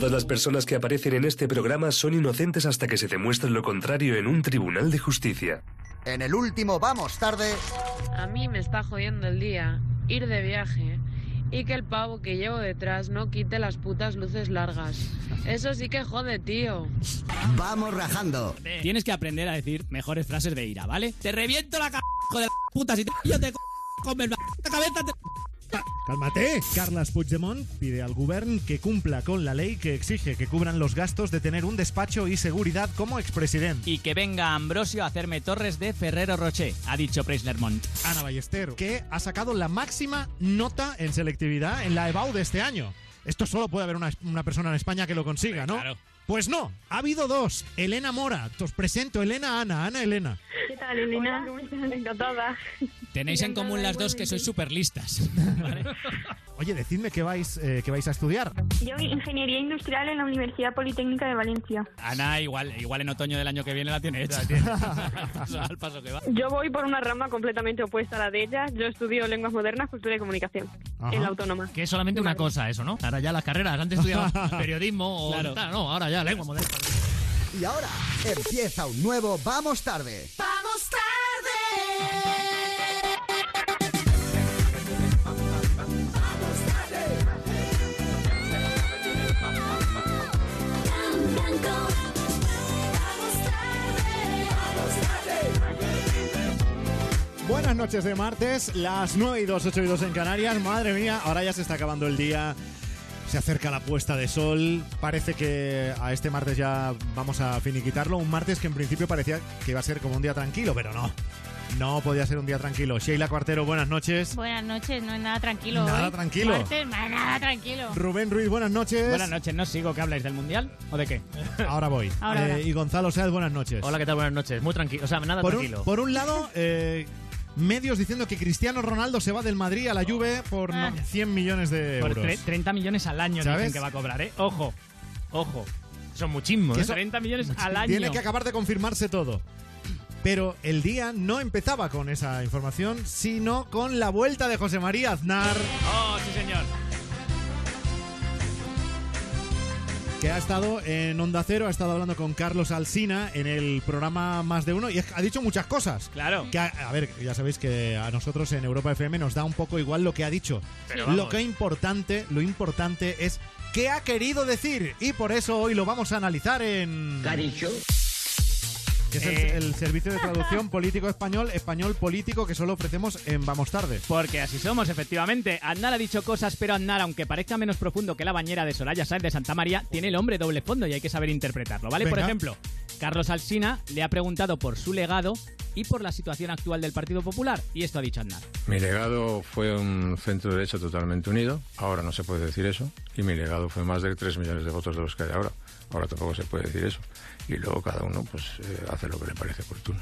Todas las personas que aparecen en este programa son inocentes hasta que se demuestre lo contrario en un tribunal de justicia. En el último Vamos Tarde. A mí me está jodiendo el día ir de viaje y que el pavo que llevo detrás no quite las putas luces largas. Eso sí que jode, tío. Vamos rajando. Tienes que aprender a decir mejores frases de ira, ¿vale? Te reviento la c de la puta si te yo te con la cabeza te... Cálmate. Carlas Puigdemont pide al gobierno que cumpla con la ley que exige que cubran los gastos de tener un despacho y seguridad como expresidente. Y que venga Ambrosio a hacerme torres de Ferrero Rocher, ha dicho Preislermont. Ana Ballester, que ha sacado la máxima nota en selectividad en la EBAU de este año. Esto solo puede haber una, una persona en España que lo consiga, ¿no? Claro. Pues no, ha habido dos. Elena Mora, os presento Elena Ana, Ana Elena. ¿Qué tal, Elena? Encantada. Tenéis en común las dos que sois súper listas. ¿vale? Oye, decidme qué vais, eh, qué vais a estudiar. Yo Ingeniería Industrial en la Universidad Politécnica de Valencia. Ana igual, igual en otoño del año que viene la tiene hecha. al, paso, al paso que va. Yo voy por una rama completamente opuesta a la de ella. Yo estudio Lenguas Modernas, Cultura y Comunicación Ajá. en la Autónoma. Que es solamente una cosa eso, ¿no? Ahora ya las carreras, antes estudiabas periodismo o Claro. tal, no, ahora ya lengua moderna. Y ahora empieza un nuevo Vamos Tarde. Vamos tarde. Buenas noches de martes, las 9 y 2, 8 y 2 en Canarias. Madre mía, ahora ya se está acabando el día. Se acerca la puesta de sol. Parece que a este martes ya vamos a finiquitarlo. Un martes que en principio parecía que iba a ser como un día tranquilo, pero no. No podía ser un día tranquilo. Sheila Cuartero, buenas noches. Buenas noches, no es nada tranquilo. Nada hoy. tranquilo. Martes, ma- nada tranquilo. Rubén Ruiz, buenas noches. Buenas noches, no sigo que habláis del mundial o de qué. Ahora voy. Ahora, Eh, ahora. Y Gonzalo Sáez, buenas noches. Hola, ¿qué tal? Buenas noches. Muy tranquilo, o sea, nada Por un, tranquilo. por un lado, eh, medios diciendo que Cristiano Ronaldo se va del Madrid a la Juve por no, Ah. 100 millones de Por euros. tre- 30 millones al año ¿Sabes? dicen que va a cobrar, ¿eh? Ojo, ojo. Son muchísimos. ¿eh? eso- 30 millones al año. Tiene que acabar de confirmarse todo. Pero el día no empezaba con esa información, sino con la vuelta de José María Aznar, Oh, sí, señor. Que ha estado en Onda Cero, ha estado hablando con Carlos Alsina en el programa Más de Uno y ha dicho muchas cosas. Claro. Que a, a ver, ya sabéis que a nosotros en Europa FM nos da un poco igual lo que ha dicho. Pero lo que importante, lo importante es qué ha querido decir y por eso hoy lo vamos a analizar en que es el, Eh. el servicio de traducción político español, español político que solo ofrecemos en Vamos Tarde. Porque así somos, efectivamente. Aznar ha dicho cosas, pero Aznar, aunque parezca menos profundo que la bañera de Soraya Sáenz de Santa María, tiene el hombre doble fondo y hay que saber interpretarlo, ¿vale? Por ejemplo, Carlos Alsina le ha preguntado por su legado y por la situación actual del Partido Popular, y esto ha dicho Aznar. Mi legado fue un centro derecha totalmente unido, ahora no se puede decir eso, y mi legado fue más de 3 millones de votos de los que hay ahora, ahora tampoco se puede decir eso, y luego cada uno pues eh, hace lo que le parece oportuno.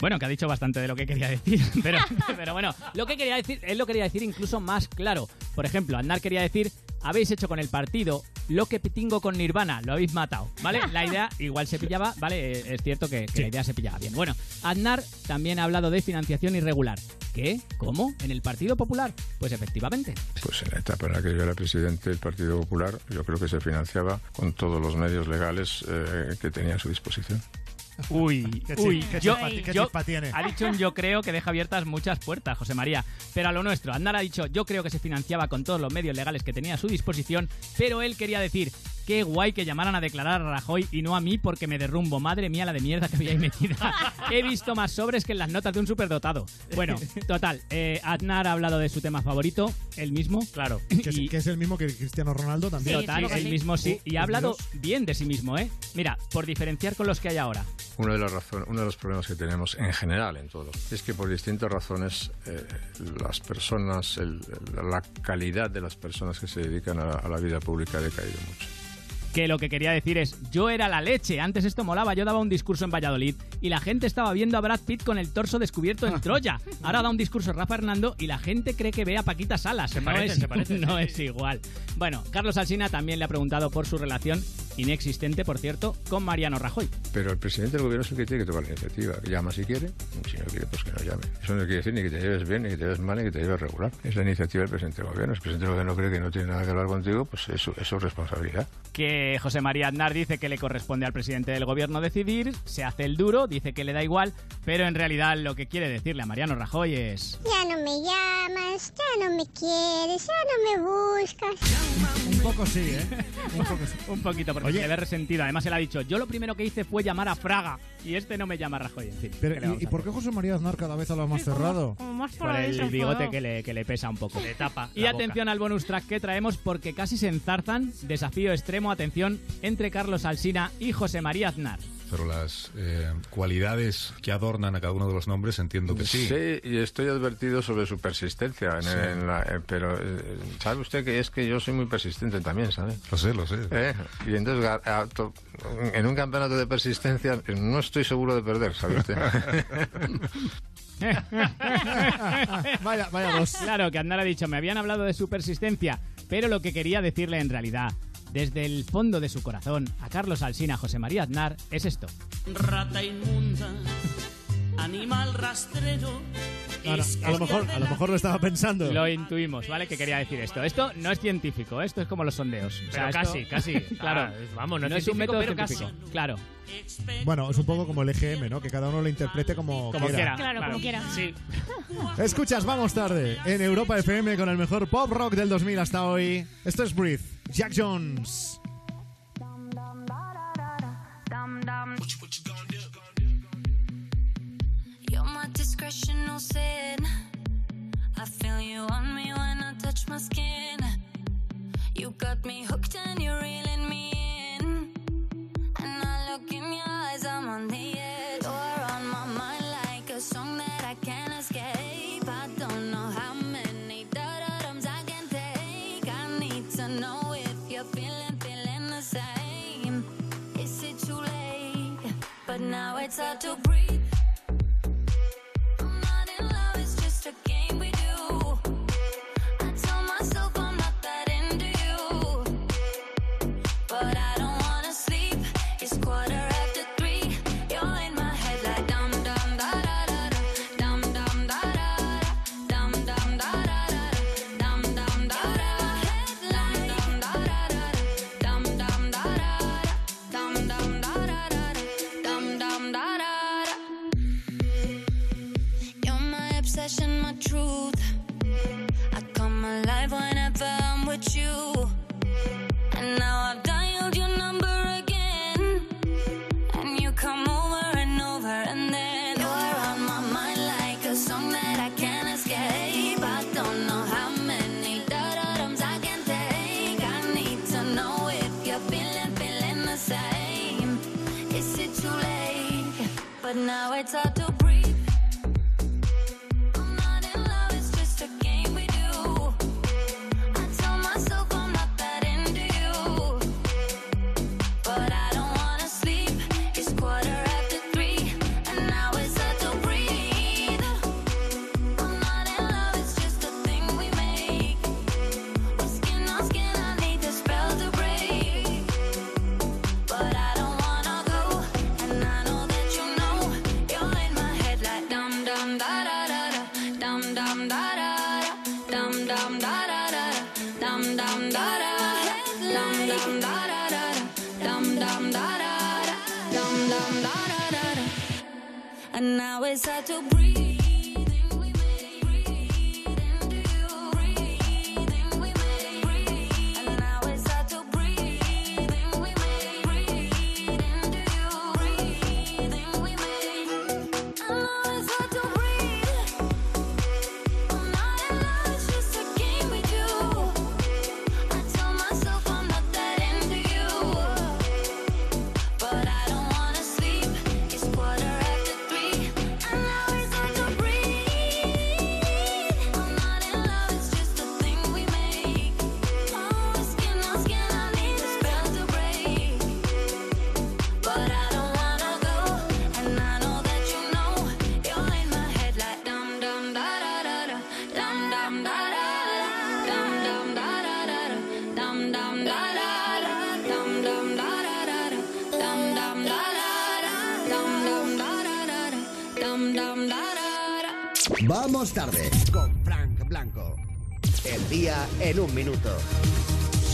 Bueno, que ha dicho bastante de lo que quería decir, pero, pero bueno, lo que quería decir, él lo quería decir incluso más claro. Por ejemplo, Aznar quería decir, habéis hecho con el partido lo que Pitingo con Nirvana, lo habéis matado, ¿vale? La idea igual se pillaba, ¿vale? Eh, Es cierto que, que la idea se pillaba bien. Bueno, Aznar también ha hablado de financiación irregular. ¿Qué? ¿Cómo? ¿En el Partido Popular? Pues efectivamente. Pues en la etapa en la que yo era presidente del Partido Popular, yo creo que se financiaba con todos los medios legales eh, que tenía a su disposición. Uy, Qué uy, qué yo, chispa- qué yo- chispa tiene. ha dicho un yo creo que deja abiertas muchas puertas, José María. Pero a lo nuestro, Aznar ha dicho yo creo que se financiaba con todos los medios legales que tenía a su disposición, pero él quería decir qué guay que llamaran a declarar a Rajoy y no a mí porque me derrumbo. Madre mía, la de mierda que había ahí metida. He visto más sobres que en las notas de un superdotado. Bueno, total, eh, Aznar ha hablado de su tema favorito, el mismo. Claro. Que es, que es el mismo que Cristiano Ronaldo también. Total, sí, sí. el mismo sí. Y ha hablado Dios. bien de sí mismo, ¿eh? Mira, por diferenciar con los que hay ahora. Una de las razones, uno de los problemas que tenemos en general en todo es que por distintas razones eh, las personas, el- la calidad de las personas que se dedican a, a la vida pública ha decaído mucho. Que lo que quería decir es, yo era la leche, antes esto molaba, yo daba un discurso en Valladolid y la gente estaba viendo a Brad Pitt con el torso descubierto en Troya. Ahora da un discurso Rafa Hernando y la gente cree que ve a Paquita Salas. Se no parecen, es, se parecen, no sí, es igual. Bueno, Carlos Alsina también le ha preguntado por su relación, inexistente por cierto, con Mariano Rajoy. Pero el presidente del gobierno es el que tiene que tomar la iniciativa. Llama si quiere, si no quiere, pues que no llame. Eso no quiere decir ni que te lleves bien, ni que te lleves mal, ni que te lleves regular. Es la iniciativa del presidente del gobierno. Si el presidente del gobierno cree que no tiene nada que hablar contigo, pues es su, es su responsabilidad. que José María Aznar dice que le corresponde al presidente del gobierno decidir, se hace el duro, dice que le da igual, pero en realidad lo que quiere decirle a Mariano Rajoy es... Ya no me llamas, ya no me quieres, ya no me buscas. Un poco sí, ¿eh? Un poco sí. Un poquito, porque Oye. se le ve resentido. Además, él ha dicho, yo lo primero que hice fue llamar a Fraga, y este no me llama Rajoy, en fin. ¿qué le Pero, vamos ¿y, por qué José María Aznar cada vez habla más cerrado? Como más Por el bigote que le, que le pesa un poco. Le tapa Y boca. atención al bonus track que traemos porque casi se enzarzan. Desafío extremo, atención, entre Carlos Alsina y José María Aznar. Pero las eh, cualidades que adornan a cada uno de los nombres entiendo que sí. y estoy advertido sobre su persistencia. en- Sí. en la- eh, pero eh, sabe usted que es que yo soy muy persistente también, ¿sabe? Lo sé, lo sé. ¿Eh? Y entonces, ga- a- to- en un campeonato de persistencia, no estoy seguro de perder, ¿sabe usted? vaya, vaya dos. Claro, que Aznar ha dicho, me habían hablado de su persistencia, pero lo que quería decirle en realidad, desde el fondo de su corazón, a Carlos Alsina, José María Aznar, es esto. Rata inmunda, animal rastrero. Ahora, a, lo mejor, a lo mejor lo estaba pensando. Lo intuimos, ¿vale? Que quería decir esto. Esto no es científico, esto es como los sondeos. O sea, Pero esto- casi, casi. claro, Ah, vamos, no es un método pero casi. científico. Claro. Bueno, es un poco como el EGM, ¿no? Que cada uno lo interprete como, Como quiera. Claro, como quiera. Sí. Escuchas, vamos tarde en Europa FM con el mejor pop rock del 2000 hasta hoy. Esto es Breathe, Jack Jones. You're my discretional sin. I feel you on me when I touch my skin. You got me hooked outside to en un minuto.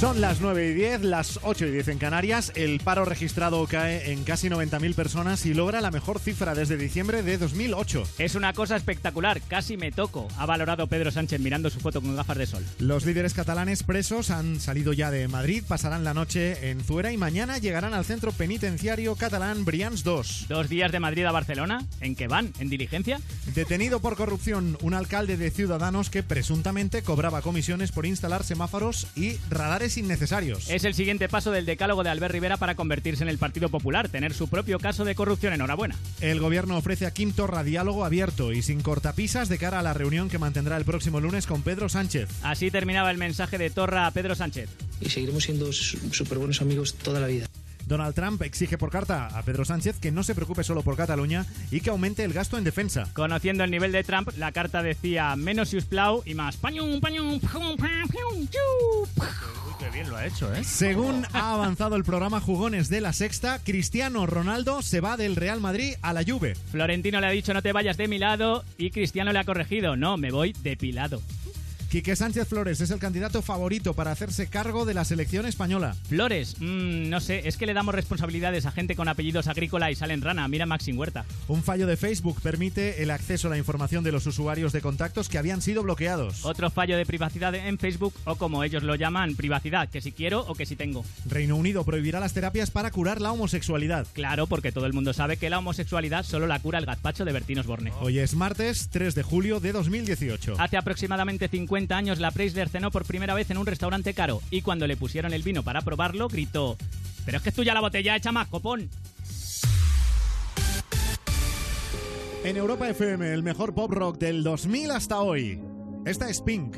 Son las 9 y 10, las 8 y 10 en Canarias. El paro registrado cae en casi 90.000 personas y logra la mejor cifra desde diciembre de 2008. Es una cosa espectacular, casi me toco, ha valorado Pedro Sánchez mirando su foto con gafas de sol. Los líderes catalanes presos han salido ya de Madrid, pasarán la noche en Zuera y mañana llegarán al centro penitenciario catalán Brians 2. ¿Dos días de Madrid a Barcelona? ¿En qué van? ¿En diligencia? Detenido por corrupción un alcalde de Ciudadanos que presuntamente cobraba comisiones por instalar semáforos y radares innecesarios. Es el siguiente paso del decálogo de Albert Rivera para convertirse en el Partido Popular, tener su propio caso de corrupción. Enhorabuena. El gobierno ofrece a Kim Torra diálogo abierto y sin cortapisas de cara a la reunión que mantendrá el próximo lunes con Pedro Sánchez. Así terminaba el mensaje de Torra a Pedro Sánchez. Y seguiremos siendo súper buenos amigos toda la vida. Donald Trump exige por carta a Pedro Sánchez que no se preocupe solo por Cataluña y que aumente el gasto en defensa. Conociendo el nivel de Trump, la carta decía menos Siusplau y más pañum, pañum, pañum, pañum, Qué bien lo ha hecho, ¿eh? Según ha avanzado el programa Jugones de la Sexta, Cristiano Ronaldo se va del Real Madrid a la Juve. Florentino le ha dicho no te vayas de mi lado y Cristiano le ha corregido, no, me voy depilado. Quique Sánchez Flores es el candidato favorito para hacerse cargo de la selección española. Flores, mm, no sé, es que le damos responsabilidades a gente con apellidos agrícola y salen rana. Mira Maxim Huerta. Un fallo de Facebook permite el acceso a la información de los usuarios de contactos que habían sido bloqueados. Otro fallo de privacidad en Facebook o como ellos lo llaman, privacidad, que si quiero o que si tengo. Reino Unido prohibirá las terapias para curar la homosexualidad. Claro, porque todo el mundo sabe que la homosexualidad solo la cura el gazpacho de Bertín Osborne. Hoy es martes 3 de julio de 2018. Hace aproximadamente 50 años la Preisler cenó por primera vez en un restaurante caro y cuando le pusieron el vino para probarlo gritó Pero es que es tuya la botella hecha más, copón. En Europa FM, el mejor pop rock del 2000 hasta hoy. Esta es Pink.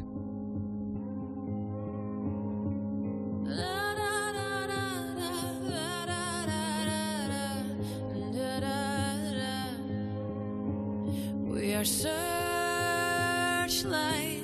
We are searchlights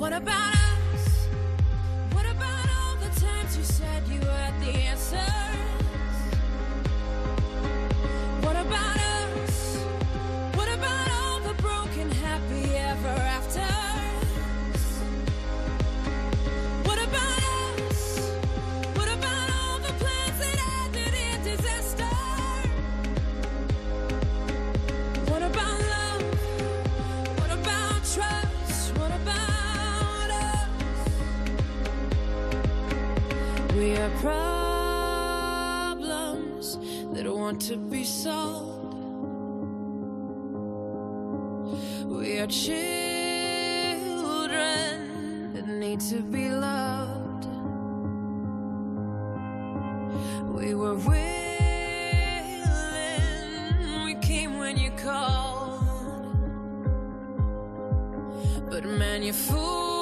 What about us? What about all the times you said you had the answers? What about us? What about all the broken happy ever afters? Are problems that want to be solved. We are children that need to be loved. We were willing, we came when you called. But man, you fooled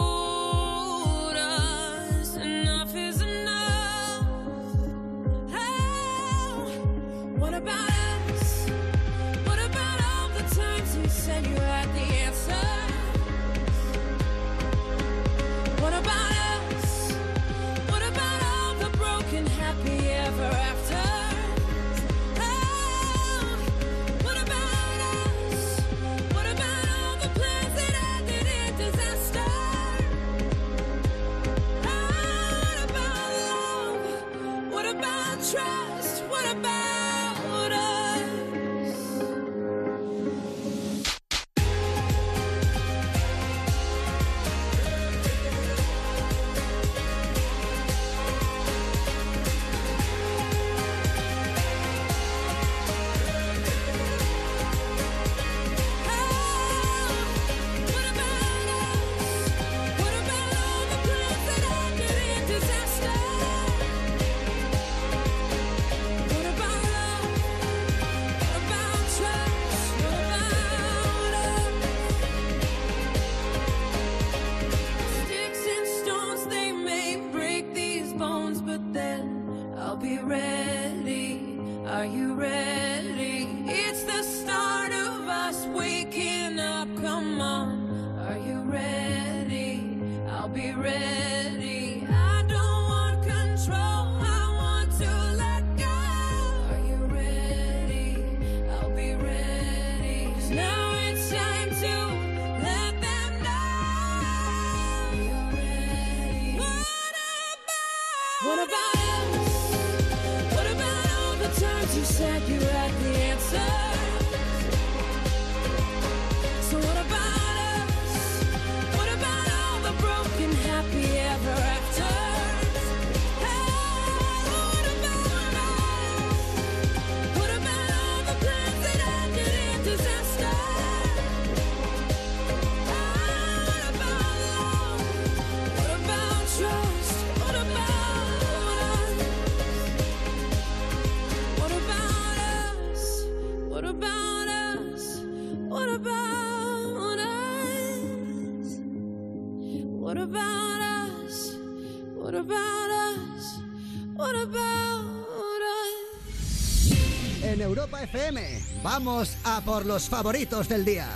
Vamos a por los favoritos del día.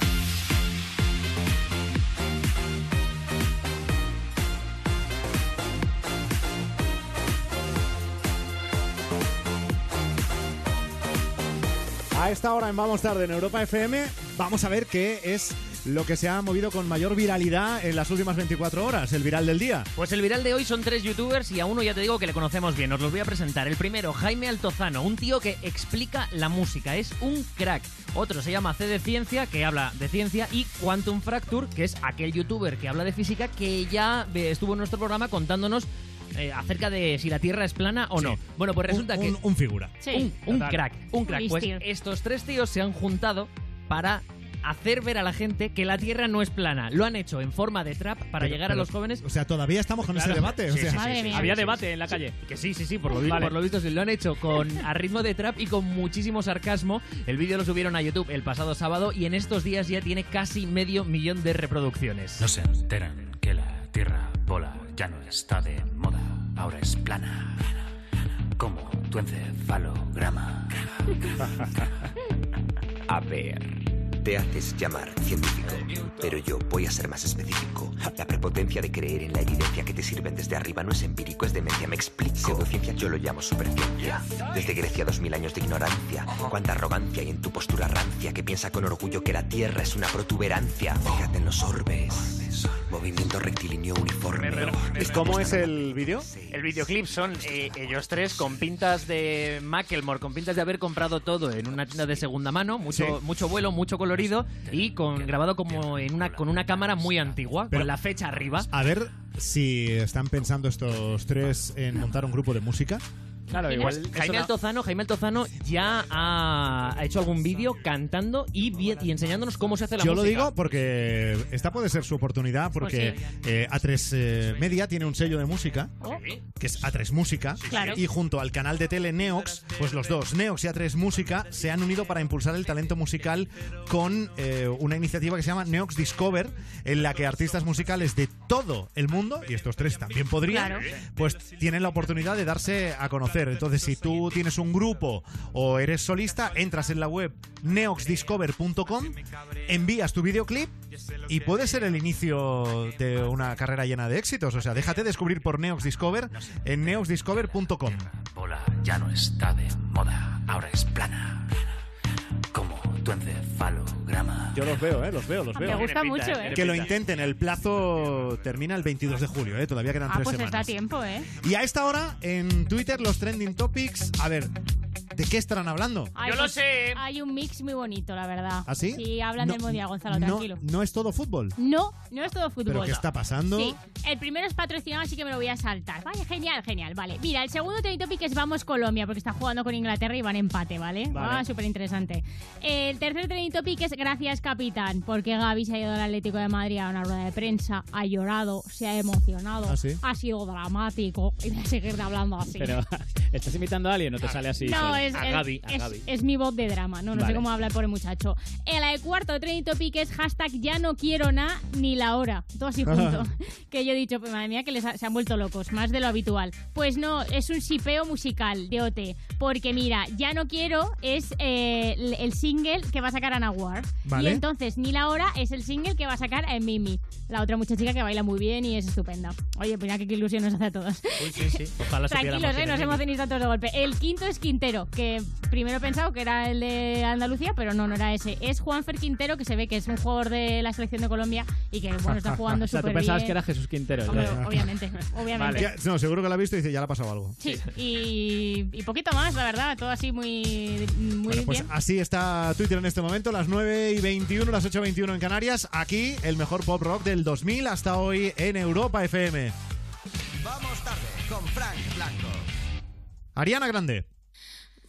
A esta hora en Vamos Tarde en Europa FM, vamos a ver qué es lo que se ha movido con mayor viralidad en las últimas 24 horas, el viral del día. Pues el viral de hoy son tres youtubers y a uno ya te digo que le conocemos bien. Os los voy a presentar. El primero, Jaime Altozano, un tío que explica la música, es un crack. Otro se llama C de Ciencia, que habla de ciencia, y Quantum Fracture, que es aquel youtuber que habla de física, que ya eh, estuvo en nuestro programa contándonos eh, acerca de si la Tierra es plana o no. Bueno, pues resulta Un- que... un- un figura. Un, un Total. crack, un crack. Pues estos tres tíos se han juntado para hacer ver a la gente que la Tierra no es plana. Lo han hecho en forma de trap para Pero- llegar a los jóvenes. O sea, todavía estamos con ese debate. o Sí, sea. sí, sí, sí. Había debate en la calle. Que sí, sí, sí, por lo, Vale. por lo visto sí. Lo han hecho con a ritmo de trap y con muchísimo sarcasmo. El vídeo lo subieron a YouTube el pasado sábado y en estos días ya tiene casi medio millón de reproducciones. No se enteran que la Tierra bola ya no está de moda, ahora es plana. Como tu encefalograma. A ver, te haces llamar científico, pero yo voy a ser más específico. La prepotencia de creer en la evidencia que te sirven desde arriba no es empírico, es demencia, me explico. Pseudociencia yo lo llamo superciencia. Desde Grecia dos mil años de ignorancia. Cuánta arrogancia y en tu postura rancia que piensa con orgullo que la Tierra es una protuberancia. Fíjate en los orbes. Movimiento rectilíneo uniforme. ¿Cómo es el vídeo? El videoclip son eh, ellos tres con pintas de Macklemore, con pintas de haber comprado todo en una tienda de segunda mano, mucho, Sí. mucho vuelo, mucho colorido y con grabado como en una con una cámara muy antigua, Pero- con la fecha arriba. A ver si están pensando estos tres en montar un grupo de música. Claro, igual. Jaime Altozano, Jaime Altozano ya ha, hecho algún vídeo cantando y, enseñándonos cómo se hace la Yo lo música. digo porque esta puede ser su oportunidad porque Pues eh, A3 eh, Media tiene un sello de música Oh. que es A3 Música Claro. y junto al canal de tele Neox, pues los dos, Neox y A3 Música, se han unido para impulsar el talento musical con eh, una iniciativa que se llama Neox Discover en la que artistas musicales de todo el mundo, y estos tres también podrían, Claro. pues tienen la oportunidad de darse a conocer. Entonces, si tú tienes un grupo o eres solista, entras en la web neoxdiscover.com, envías tu videoclip y puede ser el inicio de una carrera llena de éxitos. O sea, déjate descubrir por Neox Discover en neoxdiscover.com. Bola ya no está de moda, ahora es plana. Tu encefalograma. Yo los veo, ¿eh? Los veo, los Me veo. gusta mucho, ¿eh? Que lo intenten. El plazo termina el 22 de julio, ¿eh? Todavía quedan Ah, tres pues semanas. está a tiempo, ¿eh? Y a esta hora, en Twitter, los trending topics. A ver, ¿de qué estarán hablando? Ay, pues Hay un mix muy bonito, la verdad. ¿Ah, sí? Sí, hablan No, del Mundial, Gonzalo, no, tranquilo. No es todo fútbol. No, no es todo fútbol. ¿Pero qué está pasando? Sí, el primero es patrocinado, así que me lo voy a saltar. Vale, genial, genial. Vale, mira, el segundo trending topic es Vamos Colombia, porque está jugando con Inglaterra y van empate, ¿vale? Vale. Ah, súper interesante. El tercer trending topic es Gracias, capitán, porque Gaby se ha ido al Atlético de Madrid a una rueda de prensa, ha llorado, se ha emocionado, ¿Ah, sí? ha sido dramático y voy a seguir hablando así. Pero, ¿estás imitando a alguien o te sale así? no, solo? Es, A es- Gaby, a es- Gaby. es mi voz de drama, no, no sé cómo habla el pobre muchacho. El eh, cuarto trending topic es hashtag ya no quiero na ni la hora. Todo así junto. que yo he dicho, pues madre mía, que les ha- se han vuelto locos, más de lo habitual. Pues no, es un sipeo musical de OT. Porque mira, ya no quiero es eh, el, el single que va a sacar Ana Ward. Vale. Y entonces ni la hora es el single que va a sacar en Mimi, la otra muchachica que baila muy bien y es estupenda. Oye, pues ya que qué ilusión nos hace a todos. Uy, sí, sí. Ojalá Tranquilos, eh, es no se Mimi. emocionéis tantos de golpe. El quinto es Quintero, que primero he pensado que era el de Andalucía, pero no, no era ese. Es Juanfer Quintero, que se ve que es un jugador de la selección de Colombia y que, bueno, está jugando O sea, súper tú pensabas bien. que era Jesús Quintero. Hombre, obviamente, obviamente. Ya, no, seguro que la ha visto y dice, ya le ha pasado algo. Sí, y, y poquito más, la verdad, todo así muy, muy Bueno, pues bien. así está Twitter en este momento, las 9 y 21, las 8 y 21 en Canarias. Aquí, el mejor pop rock del 2000 hasta hoy en Europa FM. Vamos tarde con Frank Blanco. Ariana Grande.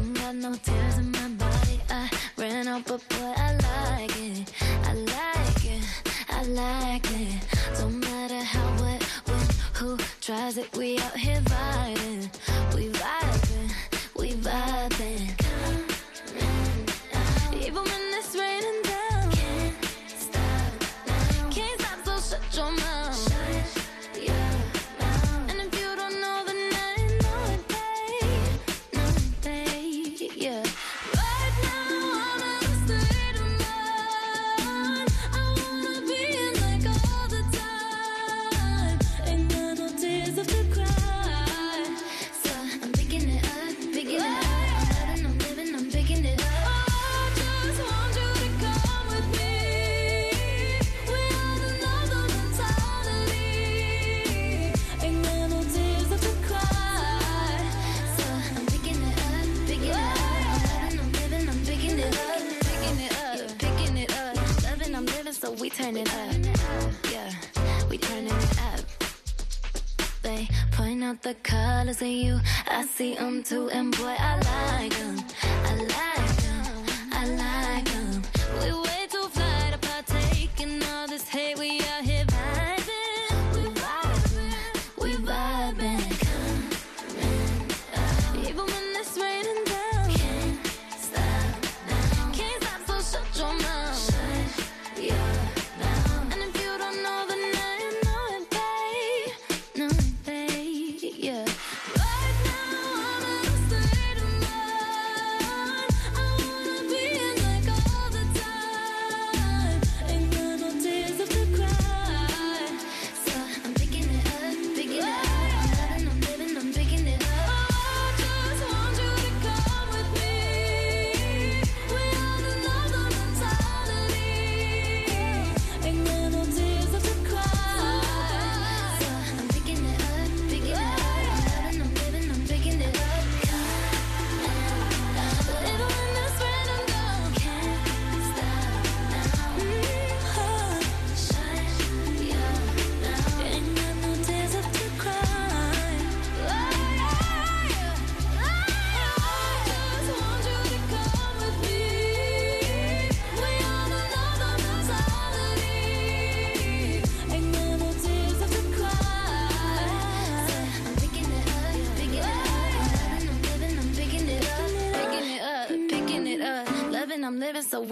Ain't got no tears in my body. I ran out, but boy, I like it. I like it. I like it. Don't matter how, what, when, who tries it. We out here vibing.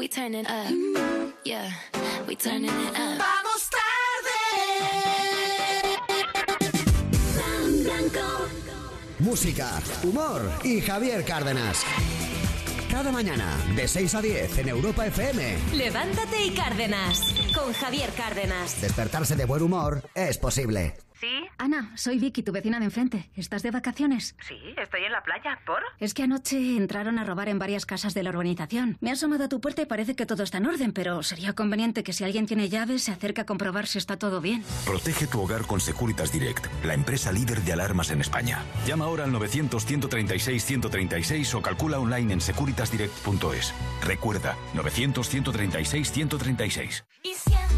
We turn it up. Yeah, we turning it up. Vamos tarde. Música, humor y Javier Cárdenas. Cada mañana, de 6 a 10 en Europa FM. Levántate y Cárdenas con Javier Cárdenas. Despertarse de buen humor es posible. ¿Sí? Ana, soy Vicky, tu vecina de enfrente. ¿Estás de vacaciones? Sí, Es que anoche entraron a robar en varias casas de la urbanización. Me he asomado a tu puerta y parece que todo está en orden, pero sería conveniente que si alguien tiene llaves se acerque a comprobar si está todo bien. Protege tu hogar con Securitas Direct, la empresa líder de alarmas en España. Llama ahora al 900-136-136 o calcula online en securitasdirect.es. Recuerda, 900-136-136. Y siento,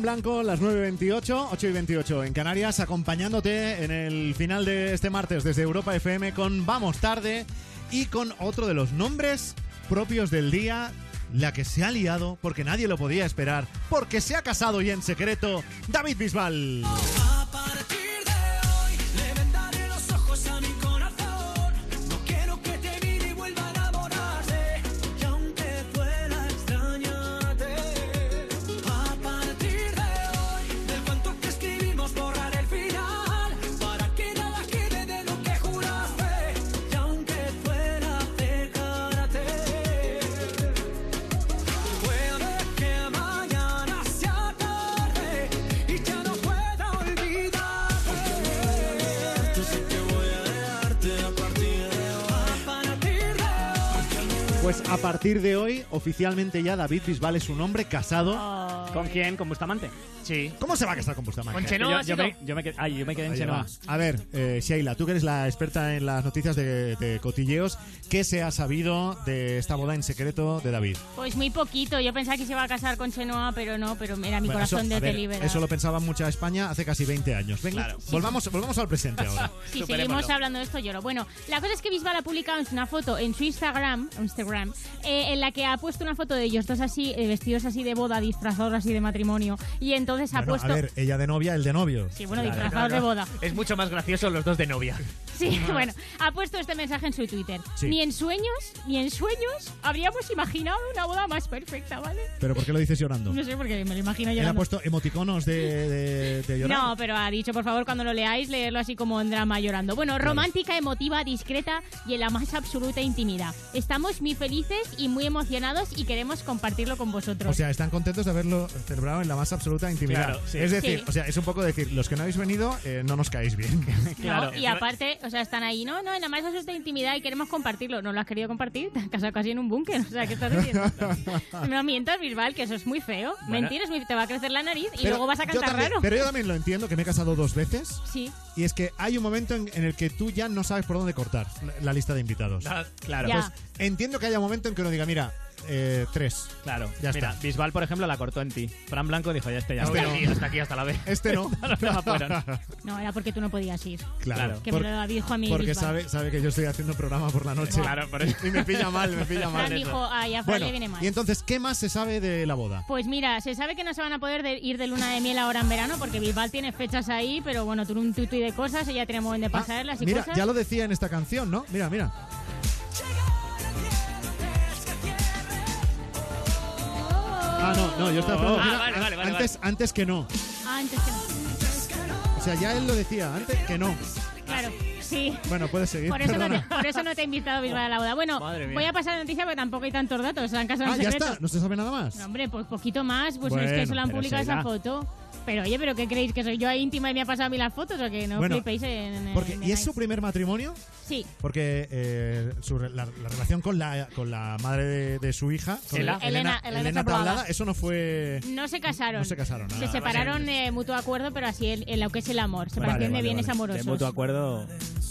Frank Blanco, las 9.28, 8 y 28 en Canarias, acompañándote en el final de este martes desde Europa FM con Vamos Tarde y con otro de los nombres propios del día, la que se ha liado porque nadie lo podía esperar, porque se ha casado y en secreto, David Bisbal. Pues a partir de hoy, oficialmente ya David Bisbal es un hombre casado. ¿Con quién? ¿Con Bustamante? Sí. ¿Cómo se va a casar con Bustamante? Con Chenoa, Yo, yo sí, me, yo me qued- ay, yo me quedé en Ahí Chenoa. va. A ver, eh, Sheila, tú que eres la experta en las noticias de, de cotilleos, ¿qué se ha sabido de esta boda en secreto de David? Pues muy poquito. Yo pensaba que se iba a casar con Chenoa, pero no, pero era mi Bueno, corazón eso, de ver, Delibera. eso lo pensaba mucha España hace casi 20 años. Venga, Claro. volvamos, volvamos al presente ahora. Si seguimos hablando de esto, lloro. Bueno, la cosa es que Bisbal ha publicado una foto en su Instagram, Instagram eh, en la que ha puesto una foto de ellos dos así, eh, vestidos así de boda, disfrazados así de matrimonio. Y entonces ha Bueno, puesto... A ver, ella de novia, el de novio. Sí, bueno, disfrazados de boda. Es mucho más gracioso los dos de novia. Sí, bueno, ha puesto este mensaje en su Twitter. Sí. Ni en sueños, ni en sueños habríamos imaginado una boda más perfecta, ¿vale? ¿Pero por qué lo dices llorando? No sé, porque me lo imagino Él ha llorando. puesto emoticonos de, de, de llorar. No, pero ha dicho, por favor, cuando lo leáis, leerlo así como en drama llorando. Bueno, romántica, emotiva, discreta y en la más absoluta intimidad. Estamos muy felices y muy emocionados y queremos compartirlo con vosotros. O sea, están contentos de haberlo celebrado en la más absoluta intimidad. Claro, sí. Es decir, Sí. o sea, es un poco decir, los que no habéis venido, eh, no nos caéis bien. ¿no? Y aparte, o sea, están ahí, no, no, la más absoluta intimidad y queremos compartirlo. No lo has querido compartir, te has casado casi en un búnker. O sea, ¿qué estás diciendo? no mientas, Bisbal, que eso es muy feo. Bueno. Mentir es muy... te va a crecer la nariz y Pero luego vas a yo cantar también- raro. Pero yo también lo entiendo, que me he casado dos veces. Sí. Y es que hay un momento en, en el que tú ya no sabes por dónde cortar la, la lista de invitados. Ah, claro. Ya. Pues entiendo que haya un momento en que uno diga, mira, eh, tres. Claro, Ya mira, está. Bisbal, por ejemplo, la cortó en ti. Fran Blanco dijo, ya este ya Este está. no. aquí, hasta aquí, hasta la vez. Este no. No, era porque tú no podías ir. Claro. Que Por- me lo dijo a mí Porque Bisbal. sabe, sabe que yo estoy haciendo programa por la noche. Claro, por eso. Y me pilla mal, me pilla mal. Fran dijo, ay, a Fran Bueno, le viene mal. y entonces, ¿qué más se sabe de la boda? Pues mira, se sabe que no se van a poder de- ir de luna de miel ahora en verano porque Bisbal tiene fechas ahí, pero bueno, tú un tutu de cosas, ella tiene momento de pasarlas y Ah, Mira, cosas. ya lo decía en esta canción, ¿no? Mira, mira. Ah, no, no, yo estaba esperando. Ah, vale, vale, vale, antes, antes que no. Ah, antes que no. O sea, ya él lo decía, antes que no. Claro, sí. Bueno, puedes seguir. Por eso, no te, por eso no te he invitado Bisbal a la boda. Bueno, voy a pasar la noticia porque tampoco hay tantos datos. Ah, en ya secreto. está, no se sabe nada más. No, hombre, pues poquito más. Pues es que solo han publicado esa foto. Pero oye, ¿pero qué creéis? ¿Que soy yo íntima y me ha pasado a mí las fotos o que no Bueno, flipéis en, en- Porque, en- ¿Y es su primer matrimonio? Sí. Porque eh, su re- la, la relación con la, con la madre de, de su hija, con Elena. Elena- Elena Elena Tablada. Eso no fue... No se casaron. No se casaron, Se nada. separaron de mutuo acuerdo, pero así en, en lo que es el amor. Separación Vale, de vale, bienes vale. amorosos. De mutuo acuerdo.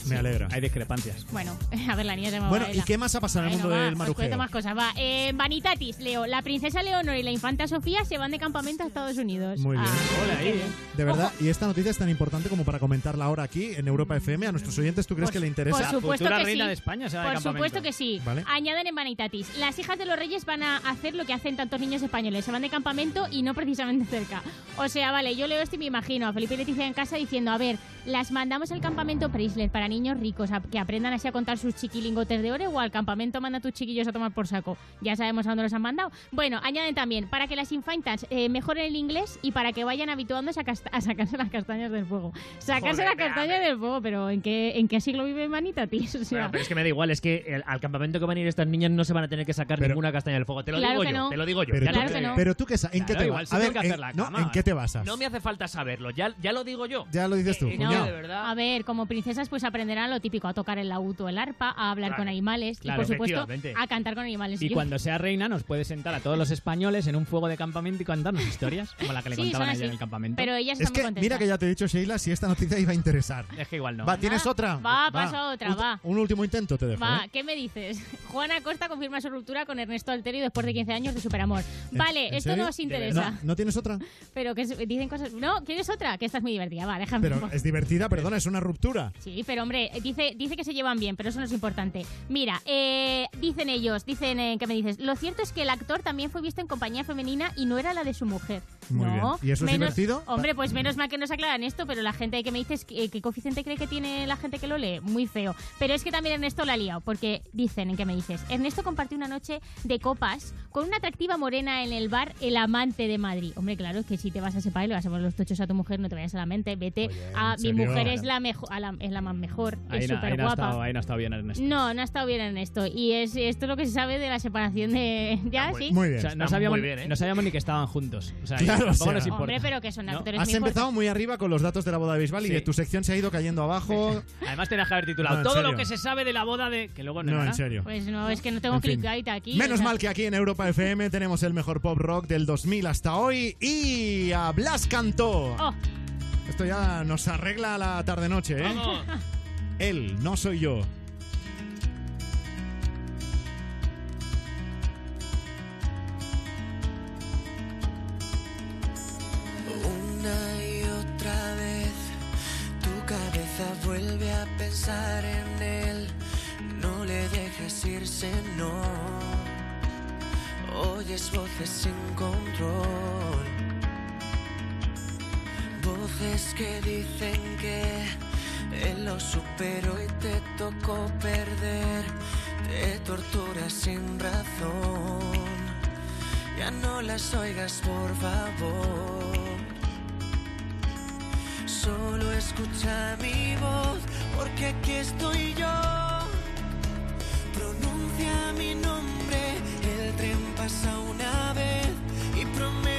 Me alegra. Hay discrepancias. Bueno, a ver, la niña se Bueno, ¿y qué más ha pasado en el Bueno, mundo va, del marujeo? más cosas. Va, eh, Vanitatis, Leo. La princesa Leonor y la infanta Sofía se van de campamento a Estados Unidos. Muy bien. Ah, Hola, ahí. De verdad, y esta noticia es tan importante como para comentarla ahora aquí en Europa FM. A nuestros oyentes, ¿tú crees que le interesa? Por supuesto Futura que reina sí. de España se va Por supuesto que sí. Vale. Añaden en Vanitatis. Las hijas de los reyes van a hacer lo que hacen tantos niños españoles. Se van de campamento y no precisamente cerca. O sea, vale, yo leo esto y me imagino a Felipe y Leticia en casa diciendo, a ver, las mandamos al campamento Preisler para niños ricos, a- que aprendan así a contar sus chiquilingotes de oro o al campamento manda a tus chiquillos a tomar por saco. Ya sabemos a dónde los han mandado. Bueno, añaden también, para que las infantas eh, mejoren el inglés y para que vayan habituándose a, casta- a sacarse las castañas del fuego. Sacarse las castañas del fuego, pero ¿en qué, ¿en qué siglo vive Vanitatis? O sea, Bueno, pero es que me da igual, es que el- al campamento que van a ir estas niñas no se van a tener que sacar ninguna castaña del fuego. Te lo Claro digo que yo, no. te lo digo yo. Pero, ya tú, pero tú, qué ¿en qué Claro, te igual vas? A ver, que hacer en- no, cama. ¿en qué te basas? No me hace falta saberlo, ya, ya lo digo yo. Ya lo dices tú, Eh, No, cuñado. de verdad. a ver, como princesas pues aprenderán lo típico, a tocar el laúd o el arpa, a hablar Claro, con animales claro, y por supuesto a cantar con animales. Y Yo- cuando sea reina nos puede sentar a todos los españoles en un fuego de campamento y contarnos historias, como la que le Sí, contaban son a ella en el campamento. Pero ellas Es están que, muy contentas. mira que ya te he dicho, Sheila, si esta noticia iba a interesar. Es que igual no. Va, ¿tienes otra? Va, paso a otra, Un- va. Un último intento te dejo. Va, ¿eh? ¿qué me dices? Juana Costa confirma su ruptura con Ernesto Alterio después de 15 años de superamor. Vale, ¿En esto serio? no os interesa. No, ¿no tienes otra? Pero que dicen cosas... No, ¿quieres otra? Que esta es muy divertida. Va, déjame. Pero es divertida, perdona, es una ruptura. Sí, pero hombre, dice, dice que se llevan bien, pero eso no es importante. Mira, eh, dicen ellos, dicen, eh, ¿qué me dices? Lo cierto es que el actor también fue visto en compañía femenina y no era la de su mujer. Muy no, bien. ¿Y eso es menos- divertido? Hombre, pues menos mal que nos aclaran esto, pero la gente que me dices, ¿qué, qué coeficiente cree que tiene la gente que lo lee? Muy feo. Pero es que también Ernesto la ha liado, porque dicen, ¿en qué me dices? Ernesto compartió una noche de copas con una atractiva morena en el bar El Amante de Madrid. Hombre, claro, es que si te vas a ese país, le vas a poner los tochos a tu mujer, no te vayas a la mente, vete a ¿en mi mujer es la mejor, a la- es la mejor, Ahí, es no, súper ahí, no ha guapa. estado, ahí no ha estado bien Ernesto. No, no ha estado bien en esto. Y es esto es lo que se sabe de la separación de. ¿Ya? ¿Sí? Muy bien. O sea, no, sabíamos, muy bien, ¿eh? no sabíamos ni que estaban juntos. O sea, Claro, o sea. nos importa. Hombre, pero que son ¿No? actores Has muy empezado muy arriba con los datos de la boda de Bisbal y Sí. de tu sección se ha ido cayendo abajo. Además tenías que haber titulado No, en todo serio. lo que se sabe de la boda de... Que luego no, No, en serio. Pues no, es que no tengo En fin. clickbait aquí. Menos mal que aquí en Europa FM tenemos el mejor pop rock del 2000 hasta hoy y a Blas cantó. Oh, Esto ya nos arregla la tarde-noche, ¿eh? Vamos. Él, no soy yo. Una y otra vez tu cabeza vuelve a pensar en él. No le dejes irse, no. oyes voces sin control. Voces que dicen que lo superó y te tocó perder. Te torturas sin razón. Ya no las oigas, por favor. Solo escucha mi voz, porque aquí estoy yo. Pronuncia mi nombre, el tren pasa una vez y prometo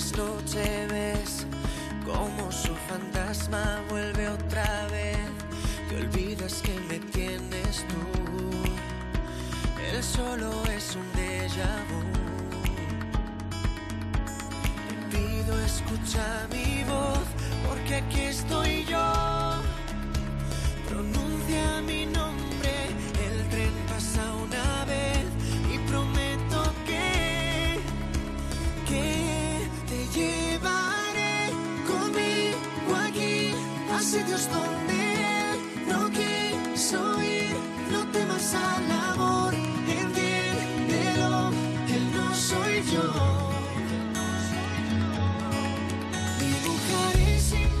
Noche tras noche ves como su fantasma vuelve otra vez. Te olvidas que me tienes tú. Él solo es un déjà vu. Te pido escucha mi voz porque aquí estoy sitios donde él. No quiso ir. No temas al amor, entiéndelo, él no soy yo. Dibujaré sin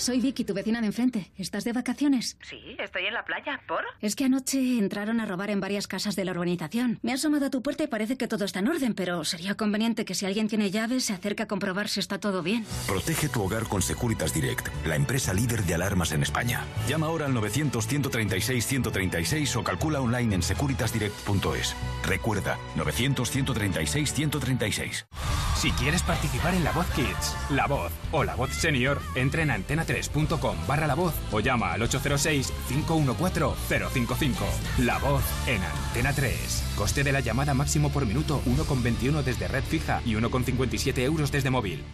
soy Vicky, tu vecina de enfrente. ¿Estás de vacaciones? Sí, estoy en la playa. ¿Por? Es que anoche entraron a robar en varias casas de la urbanización. Me he asomado a tu puerta y parece que todo está en orden, pero sería conveniente que si alguien tiene llaves se acerque a comprobar si está todo bien. Protege tu hogar con Securitas Direct, la empresa líder de alarmas en España. Llama ahora al 900-136-136 o calcula online en securitasdirect.es. Recuerda, 900-136-136. Si quieres participar en La Voz Kids, La Voz o La Voz Senior, entra en antena3.com barra La Voz o llama al 806-514-055. La Voz en Antena 3. Coste de la llamada máximo por minuto 1,21 desde red fija y 1,57 euros desde móvil.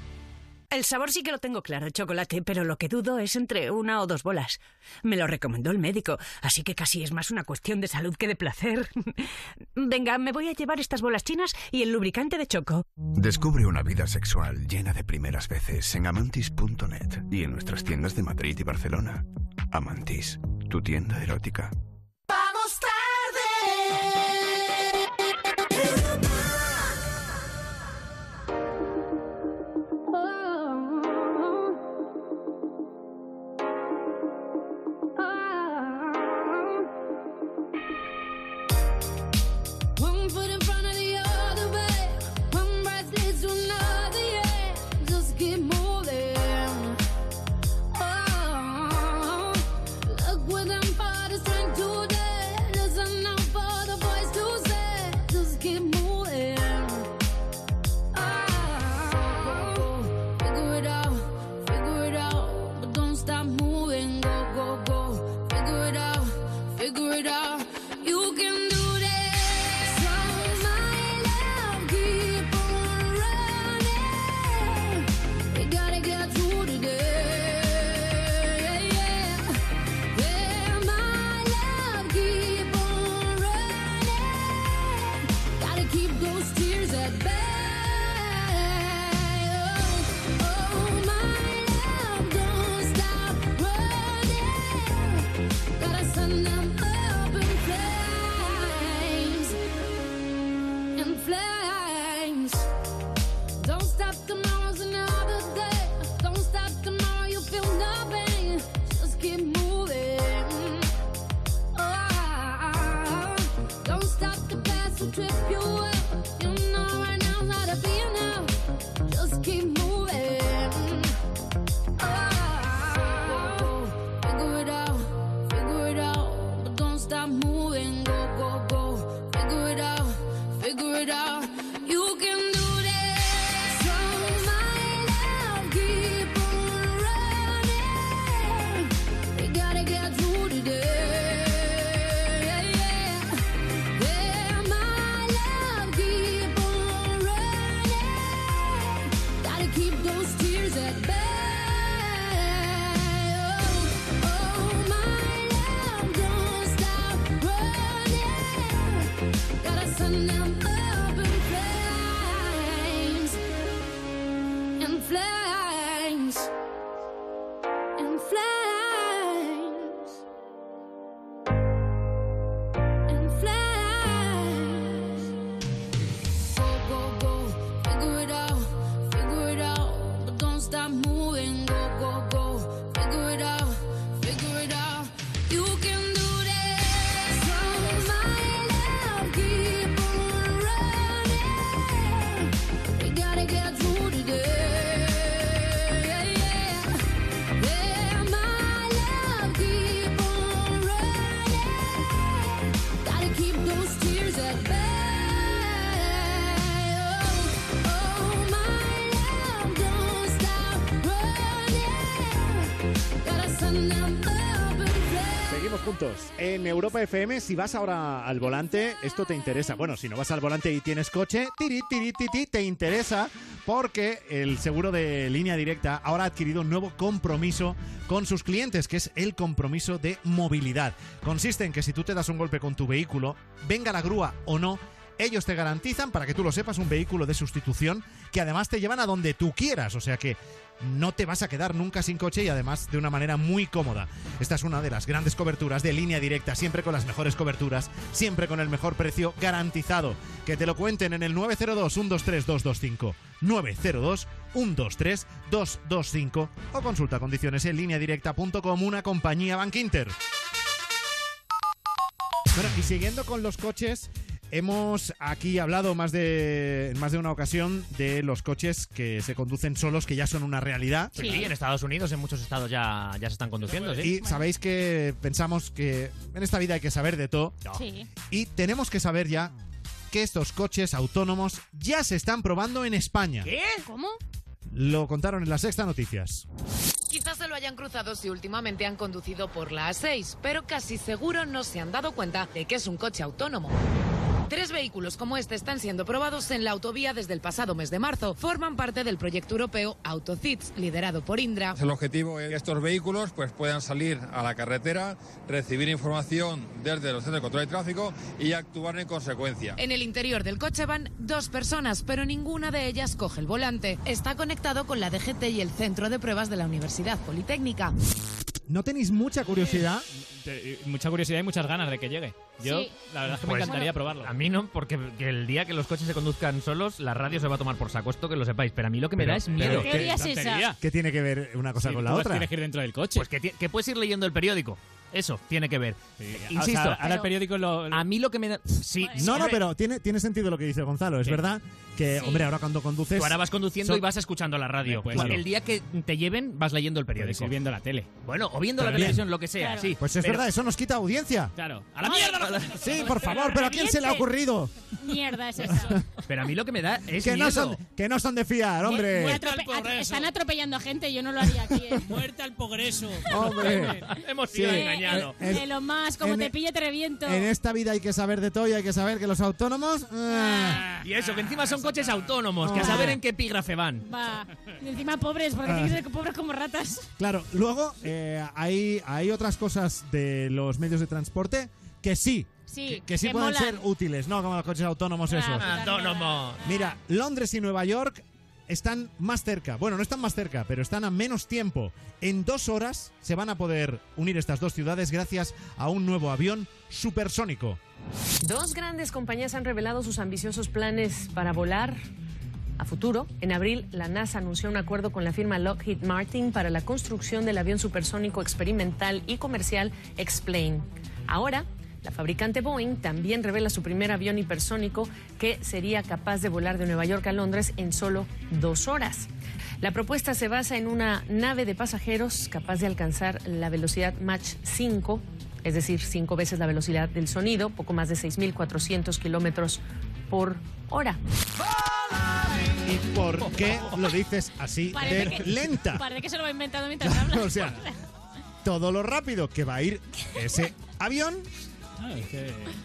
El sabor sí que lo tengo claro, chocolate, pero lo que dudo es entre una o dos bolas. Me lo recomendó el médico, así que casi es más una cuestión de salud que de placer. Venga, me voy a llevar estas bolas chinas y el lubricante de choco. Descubre una vida sexual llena de primeras veces en amantis.net y en nuestras tiendas de Madrid y Barcelona. Amantis, tu tienda erótica. Europa FM. Si vas ahora al volante, esto te interesa. Bueno, si no vas al volante y tienes coche, tiri, tiri, titi, te interesa porque el seguro de línea directa ahora ha adquirido un nuevo compromiso con sus clientes, que es el compromiso de movilidad. Consiste en que si tú te das un golpe con tu vehículo, venga la grúa o no, ellos te garantizan, para que tú lo sepas, un vehículo de sustitución que además te llevan a donde tú quieras. O sea que no te vas a quedar nunca sin coche y además de una manera muy cómoda. Esta es una de las grandes coberturas de línea directa, siempre con las mejores coberturas, siempre con el mejor precio garantizado. Que te lo cuenten en el 902-123-225. 902-123-225 o consulta condiciones en lineadirecta.com, una compañía Bank Inter. Bueno, y siguiendo con los coches, hemos aquí hablado más de, en más de una ocasión de los coches que se conducen solos, que ya son una realidad. Sí, en Estados Unidos, en muchos estados ya, ya se están conduciendo, ¿sí? Y sabéis que pensamos que en esta vida hay que saber de todo. Sí. Y tenemos que saber ya que estos coches autónomos ya se están probando en España. ¿Qué? ¿Cómo? Lo contaron en la sexta noticias. Quizás se lo hayan cruzado si últimamente han conducido por la A6, pero casi seguro no se han dado cuenta de que es un coche autónomo. Tres vehículos como este están siendo probados en la autovía desde el pasado mes de marzo. Forman parte del proyecto europeo AutoCits, liderado por Indra. El objetivo es que estos vehículos pues, puedan salir a la carretera, recibir información desde los centros de control de tráfico y actuar en consecuencia. En el interior del coche van dos personas, pero ninguna de ellas coge el volante. Está conectado con la DGT y el centro de pruebas de la Universidad Politécnica. ¿No tenéis mucha curiosidad? Te- Mucha curiosidad y muchas ganas de que llegue. Yo, Sí. la verdad es que me Pues, encantaría probarlo. A mí no, porque que el día que los coches se conduzcan solos, la radio se va a tomar por saco. Esto que lo sepáis. Pero a mí lo que me Pero- da es pero miedo. ¿Qué ¿Qué tontería? esa? ¿Qué tiene que ver una cosa Sí, con la tú otra? tienes que ir dentro del coche. Pues que, ti- que puedes ir leyendo el periódico. Eso tiene que ver. o Insisto. sea, ahora el periódico lo... A mí lo que me da. Sí, No, no, pero tiene, tiene sentido lo que dice Gonzalo. Es verdad que, Sí. hombre, ahora cuando conduces... Tú ahora vas conduciendo y vas escuchando la radio. Pues claro. El día que te lleven, vas leyendo el periódico. Ir viendo la tele. Bueno, o viendo la televisión, lo que sea, Claro. sí. Pues es Pero- verdad, eso nos quita audiencia. Claro. ¡A la mierda! Sí, por favor, pero ¿a quién se le ha ocurrido? Mierda es esa. Pero a mí lo que me da es Que no, son, que no son de fiar, hombre. Atrope- atro- están atropellando a gente, yo no lo haría aquí. ¿eh? Muerte al progreso. Hombre. Hemos sido Eh, engañados. En- De lo más, como en- te pille, te reviento. En esta vida hay que saber de todo y hay que saber que los autónomos... ah, Y eso, que encima son coches autónomos, que a saber en qué epígrafe van. Va. Y encima pobres, porque Ah. tienen que ser pobres como ratas. Claro, luego eh, hay, hay otras cosas de los medios de transporte que sí Sí, que sí que pueden molan. ser útiles, ¿no? Como los coches autónomos esos. Autónomo. Mira, Londres y Nueva York están más cerca. Bueno, no están más cerca, pero están a menos tiempo. En dos horas se van a poder unir estas dos ciudades gracias a un nuevo avión supersónico. Dos grandes compañías han revelado sus ambiciosos planes para volar a futuro. En abril, la NASA anunció un acuerdo con la firma Lockheed Martin para la construcción del avión supersónico experimental y comercial X-Plane. Ahora, la fabricante Boeing también revela su primer avión hipersónico que sería capaz de volar de Nueva York a Londres en solo dos horas. La propuesta se basa en una nave de pasajeros capaz de alcanzar la velocidad Mach 5, es decir, cinco veces la velocidad del sonido, poco más de 6.400 kilómetros por hora. ¿Y por qué lo dices así Parece de que, lenta? Parece que se lo va inventando mientras habla. o sea, todo lo rápido que va a ir ese avión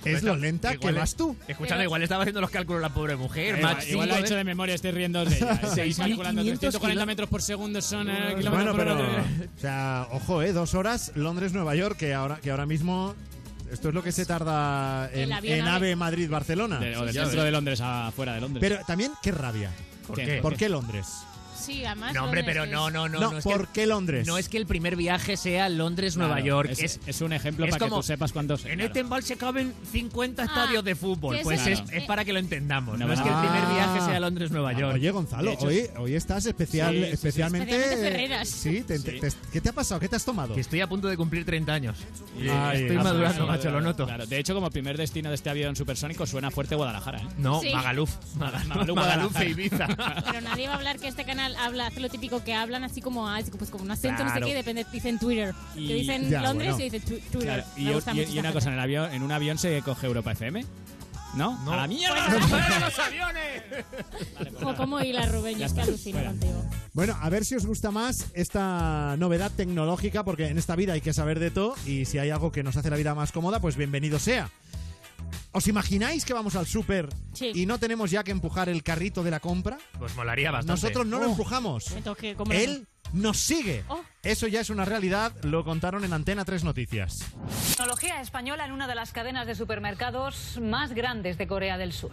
es lo lenta que vas tú. Escuchando, igual estaba haciendo los cálculos la pobre mujer. Eh, igual lo ha cinco hecho de memoria, estoy riendo de ella. 6.500 calculando 340 kilómetros. metros por segundo son eh, kilómetros Bueno, por pero, hora. o sea, ojo, eh, dos horas Londres-Nueva York, que ahora, que ahora mismo esto es lo que se tarda en, en AVE. Madrid-Barcelona. De- o del Sí, centro de. Londres a fuera de Londres. Pero también, qué rabia. ¿Por ¿Qué? qué? ¿Por qué Londres? Sí, además. No, hombre, Londres pero es- no, no, no. No, es ¿por que, qué Londres? No es que el primer viaje sea Londres-Nueva Claro, York. es- Es, es un ejemplo es para que como, tú sepas cuántos- En claro. este embalse caben 50 estadios de fútbol. que Pues ese- es, es para que lo entendamos. No, No, es que el ah. primer viaje sea Londres-Nueva York. Oye, Gonzalo, De hecho, hoy, hoy estás especial, Sí, sí, sí. especialmente... Especialmente Ferreras. Sí, te- te- te- ¿qué te ha pasado? ¿Qué te has tomado? Que estoy a punto de cumplir 30 años. Y Ay, estoy ah, madurando, macho, lo noto. Claro, de hecho, como primer destino de este avión supersónico suena fuerte Guadalajara. ¿eh? No, Sí. Magaluf. Magaluf, Magaluf, Magaluf e Ibiza. Pero nadie va a hablar que este canal habla, hace lo típico que hablan así como, ah, pues como un acento, no Claro. sé qué, depende, dicen Twitter. Y- que dicen Ya, Londres bueno. y dicen tu- Twitter. Claro, y, Me gusta y- mucho y esa una cosa, en, el avión, en un avión se coge Europa FM. ¿No? No. ¡A la mierda! ¡Fuera los aviones! Jo, cómo hila Rubén, yo es que alucino contigo. Bueno, a ver si os gusta más esta novedad tecnológica, porque en esta vida hay que saber de todo y si hay algo que nos hace la vida más cómoda, pues bienvenido sea. ¿Os imagináis que vamos al súper Sí. y no tenemos ya que empujar el carrito de la compra? Pues molaría bastante. Nosotros no lo Oh. empujamos. Él nos sigue. Oh. Eso ya es una realidad, lo contaron en Antena 3 Noticias. Tecnología española en una de las cadenas de supermercados más grandes de Corea del Sur.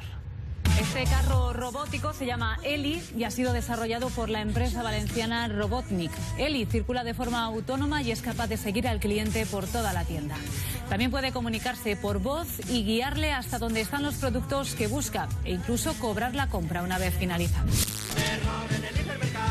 Este carro robótico se llama Eli y ha sido desarrollado por la empresa valenciana Robotnik. Eli circula de forma autónoma y es capaz de seguir al cliente por toda la tienda. También puede comunicarse por voz y guiarle hasta donde están los productos que busca e incluso cobrar la compra una vez finalizada.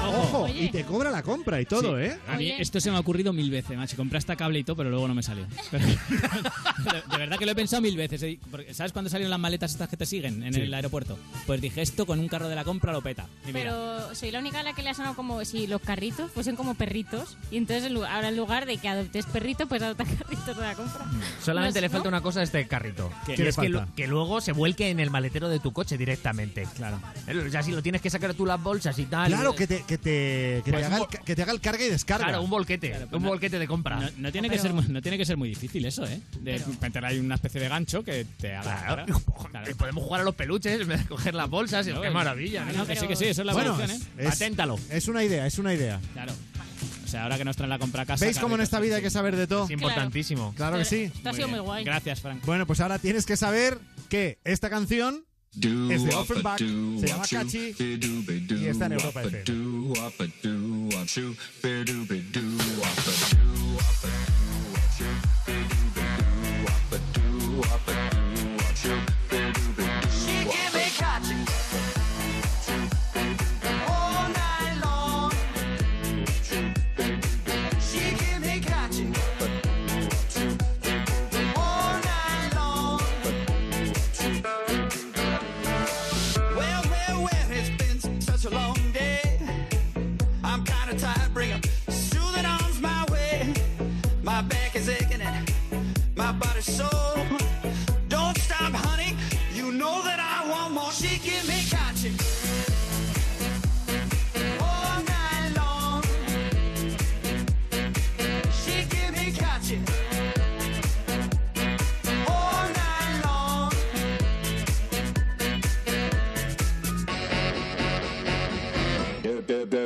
Ojo, Oye. y te cobra la compra y todo, Sí. ¿eh? A mí Oye. esto se me ha ocurrido mil veces, macho. Compré hasta cable y todo, pero luego no me salió. Pero- de, de verdad que lo he pensado mil veces. eh, porque ¿Sabes cuándo salieron las maletas estas que te siguen en Sí. el aeropuerto? Pues dije, esto con un carro de la compra lo peta. Y mira, Pero soy la única a la que le ha sonado como si los carritos fuesen como perritos. Y entonces en lu- ahora en lugar de que adoptes perrito, pues adopta carritos de la compra. Solamente No le falta ¿no? una cosa a este carrito. ¿Qué Que le es que, falta? que luego se vuelque en el maletero de tu coche directamente. Claro. O sea, si lo tienes que sacar tú las bolsas y tal. Claro, eh, que te, que te, que te Pues haga el, que te haga el carga y descarga. Claro, un volquete. Claro, pues un no- volquete de compra. No, no tiene No, que ser, no tiene que ser muy difícil eso, ¿eh? De meter ahí una especie de gancho que te haga. Claro. Claro. Podemos jugar a los peluches en vez de coger las bolsas. No, qué es- maravilla. No, que sí, que sí, eso es la Bueno, evolución, ¿eh? es- Paténtalo. Es una idea, es una idea. Claro. O sea, ahora que nos traen la compra a casa. ¿Veis cómo en esta vida hay que saber de todo? Es importantísimo. Claro que sí. Esto ha sido muy guay. Gracias, Frank. Bueno, pues ahora tienes que saber que esta canción es de Offenbach, se llama Catchy y está en Europa FM.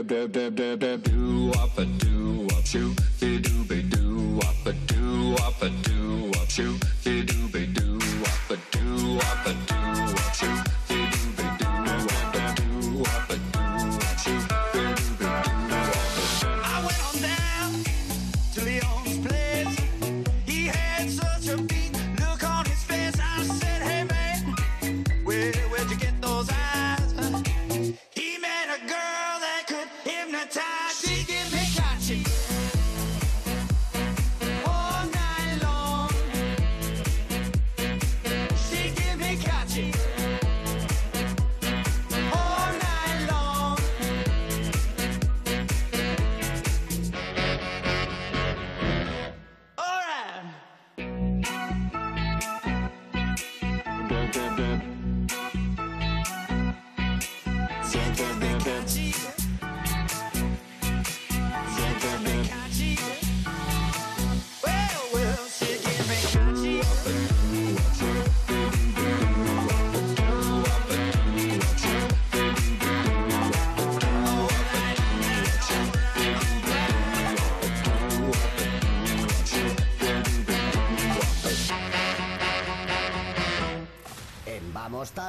Do do do do do do wop a do wop shoo be do be do wop a do wop a do wop shoo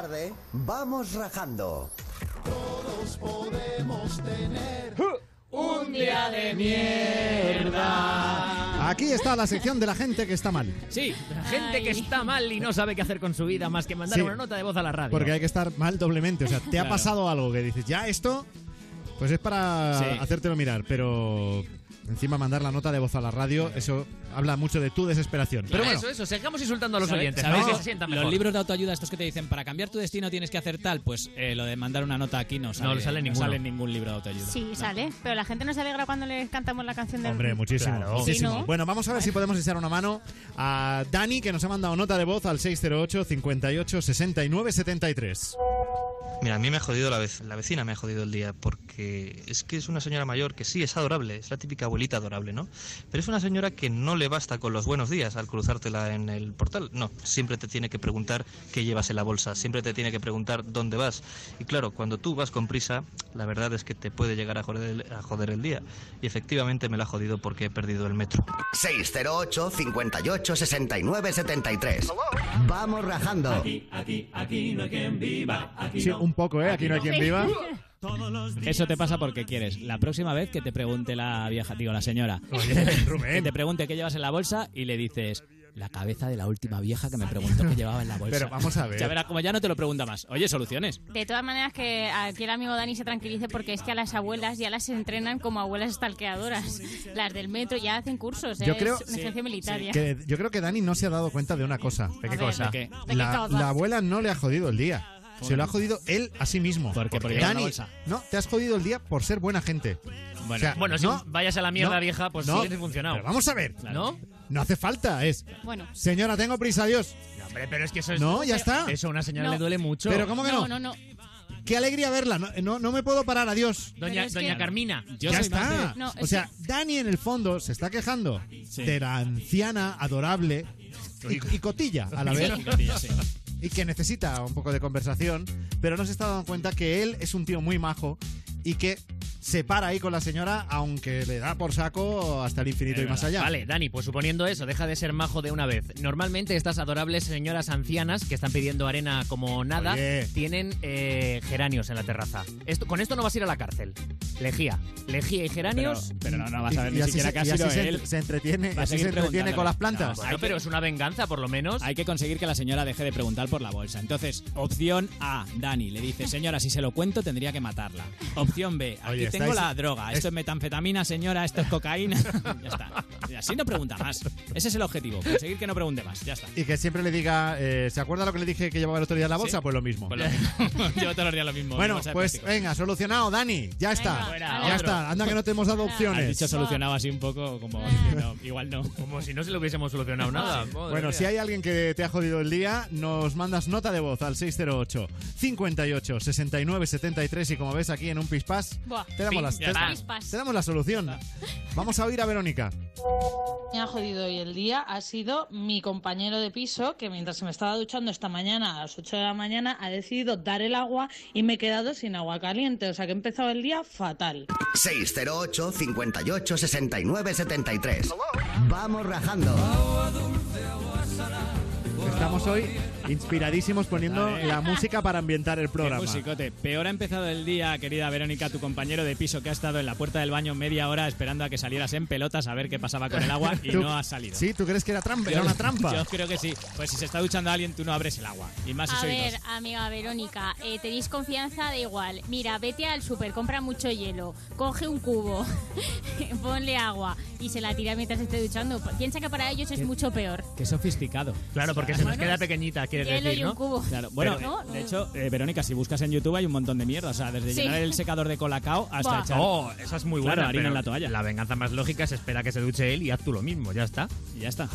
Tarde, vamos rajando. Todos podemos tener un día de mierda. Aquí está la sección de la gente que está mal. Sí, la gente que está mal y no sabe qué hacer con su vida más que mandar Sí. una nota de voz a la radio. Porque hay que estar mal doblemente. O sea, te ha Claro. pasado algo que dices, ya esto, pues es para Sí. hacértelo mirar. Pero encima mandar la nota de voz a la radio, eso habla mucho de tu desesperación. Pero bueno, eso, eso, sigamos insultando a los ¿Sabe- oyentes. Los libros de autoayuda, estos que te dicen, para cambiar tu destino tienes que hacer tal, pues eh, lo de mandar una nota aquí no sale, le sale ninguno. sale ningún libro de autoayuda. Sí, sale. Pero la gente no se alegra cuando le cantamos la canción del... Hombre, muchísimo. Claro. muchísimo. Sí, ¿no? Bueno, vamos a ver si podemos echar una mano a Dani, que nos ha mandado nota de voz al 608 58 69 73. Mira, a mí me ha jodido la, vez, la vecina, me ha jodido el día, porque es que es una señora mayor que sí es adorable, es la típica abuelita adorable, ¿no? Pero es una señora que no le basta con los buenos días al cruzártela en el portal. No, siempre te tiene que preguntar qué llevas en la bolsa, siempre te tiene que preguntar dónde vas. Y claro, cuando tú vas con prisa, la verdad es que te puede llegar a joder el, a joder el día. Y efectivamente me la ha jodido porque he perdido el metro. 608 58 69 73. Vamos rajando. Aquí, aquí no hay quien viva. Aquí Sí, no. un poco, ¿eh? Aquí no hay quien viva. Eso te pasa porque quieres. La próxima vez que te pregunte la vieja, digo, la señora, que te pregunte qué llevas en la bolsa y le dices la cabeza de la última vieja que me preguntó qué llevaba en la bolsa. Pero vamos a ver. Ya verás, como ya no te lo pregunta más. Oye, soluciones. De todas maneras, que aquí el amigo Dani se tranquilice porque es que a las abuelas ya las entrenan como abuelas estalqueadoras. Las del metro ya hacen cursos. ¿eh? Yo creo- es una militar. Que yo creo que Dani no se ha dado cuenta de una cosa. ¿De qué A ver, cosa? ¿de qué? ¿De qué La, cosa? la abuela no le ha jodido el día. Se lo ha jodido él a sí mismo. ¿Por qué? ¿Por llevar una Dani, bolsa? no, te has jodido el día por ser buena gente. Bueno, O sea, bueno, si no, vayas a la mierda no, vieja, pues no, sí que ha funcionado. pero vamos a ver. ¿No? No hace falta, es. Bueno. Señora, tengo prisa, adiós. Hombre, pero es que eso es. No, ya está. Eso a una señora No. le duele mucho. Pero ¿cómo que no? No, no, no. Qué alegría verla. No, no, no me puedo parar, adiós. Doña, doña que- Carmina. Yo ya soy más está. de- No, o sea, Dani en el fondo se está quejando Sí. de la anciana adorable y, y cotilla a la vez. Sí, cotilla, sí. Y que necesita un poco de conversación, pero no se está dando cuenta que él es un tío muy majo y que se para ahí con la señora, aunque le da por saco hasta el infinito y más allá. Vale, Dani, pues suponiendo eso, deja de ser majo de una vez. Normalmente estas adorables señoras ancianas que están pidiendo arena como nada Oye. tienen eh, geranios en la terraza. Esto, con esto no vas a ir a la cárcel. Lejía. Lejía y Pero, geranios. pero no, no vas a ver Y- y ni así siquiera se- que ha y así sido se, él. se entretiene, así se entretiene con las plantas. Bueno, pero es una venganza, por lo menos. Hay que conseguir que la señora deje de preguntar por la bolsa. Entonces, opción A, Dani le dice, señora, si se lo cuento tendría que matarla. Opción B, aquí Oye, tengo estáis- la droga. Esto es metanfetamina, señora, esto es cocaína. ya está. Y así no pregunta más. Ese es el objetivo, conseguir que no pregunte más. Ya está. Y que siempre le diga, eh, ¿se acuerda lo que le dije que llevaba el otro día en la bolsa? Sí. Pues lo mismo. Pues lo mismo. Llevo todos los días lo mismo. Bueno, pues venga, solucionado, Dani. Ya está. fuera, ya otro. está. Anda que no te hemos dado Has opciones. dicho solucionado así un poco como diciendo, igual no. Como si no se lo hubiésemos solucionado nada. Madre Bueno, mía. si hay alguien que te ha jodido el día, nos mandas nota de voz al 608 58 69 73 y como ves aquí en un pispás, Buah. Te damos, las- te- te la solución. Vamos a oír a Verónica. Me ha jodido hoy el día ha sido mi compañero de piso que mientras se me estaba duchando esta mañana a las 8 de la mañana ha decidido dar el agua y me he quedado sin agua caliente. O sea que he empezado el día fatal. 608 58 69 73. Vamos rajando. Estamos hoy inspiradísimos poniendo Vale. la música para ambientar el Qué programa. musicote. Peor ha empezado el día, querida Verónica, tu compañero de piso que ha estado en la puerta del baño media hora esperando a que salieras en pelotas a ver qué pasaba con el agua y ¿Tú- no has salido. Sí, ¿tú crees que era trampa? Yo- Era una trampa. Yo creo que sí. Pues si se está duchando alguien, tú no abres el agua. Y más si A ver, dos. amiga Verónica, eh, tenéis confianza, da igual. Mira, vete al súper, compra mucho hielo, coge un cubo, ponle agua y se la tira mientras esté duchando. Piensa que para ellos es mucho peor. Qué sofisticado. Claro, porque se nos Bueno, queda pequeñita, quieres Hielo decir, y un ¿no? cubo. Claro, bueno, ¿No? de hecho, eh, Verónica, si buscas en YouTube hay un montón de mierda. O sea, desde Sí. llenar el secador de colacao hasta Buah. echar. Oh, esa es muy Claro, buena. harina pero en la toalla. La venganza más lógica es espera que se duche él y haz tú lo mismo, ya está. Y ya está.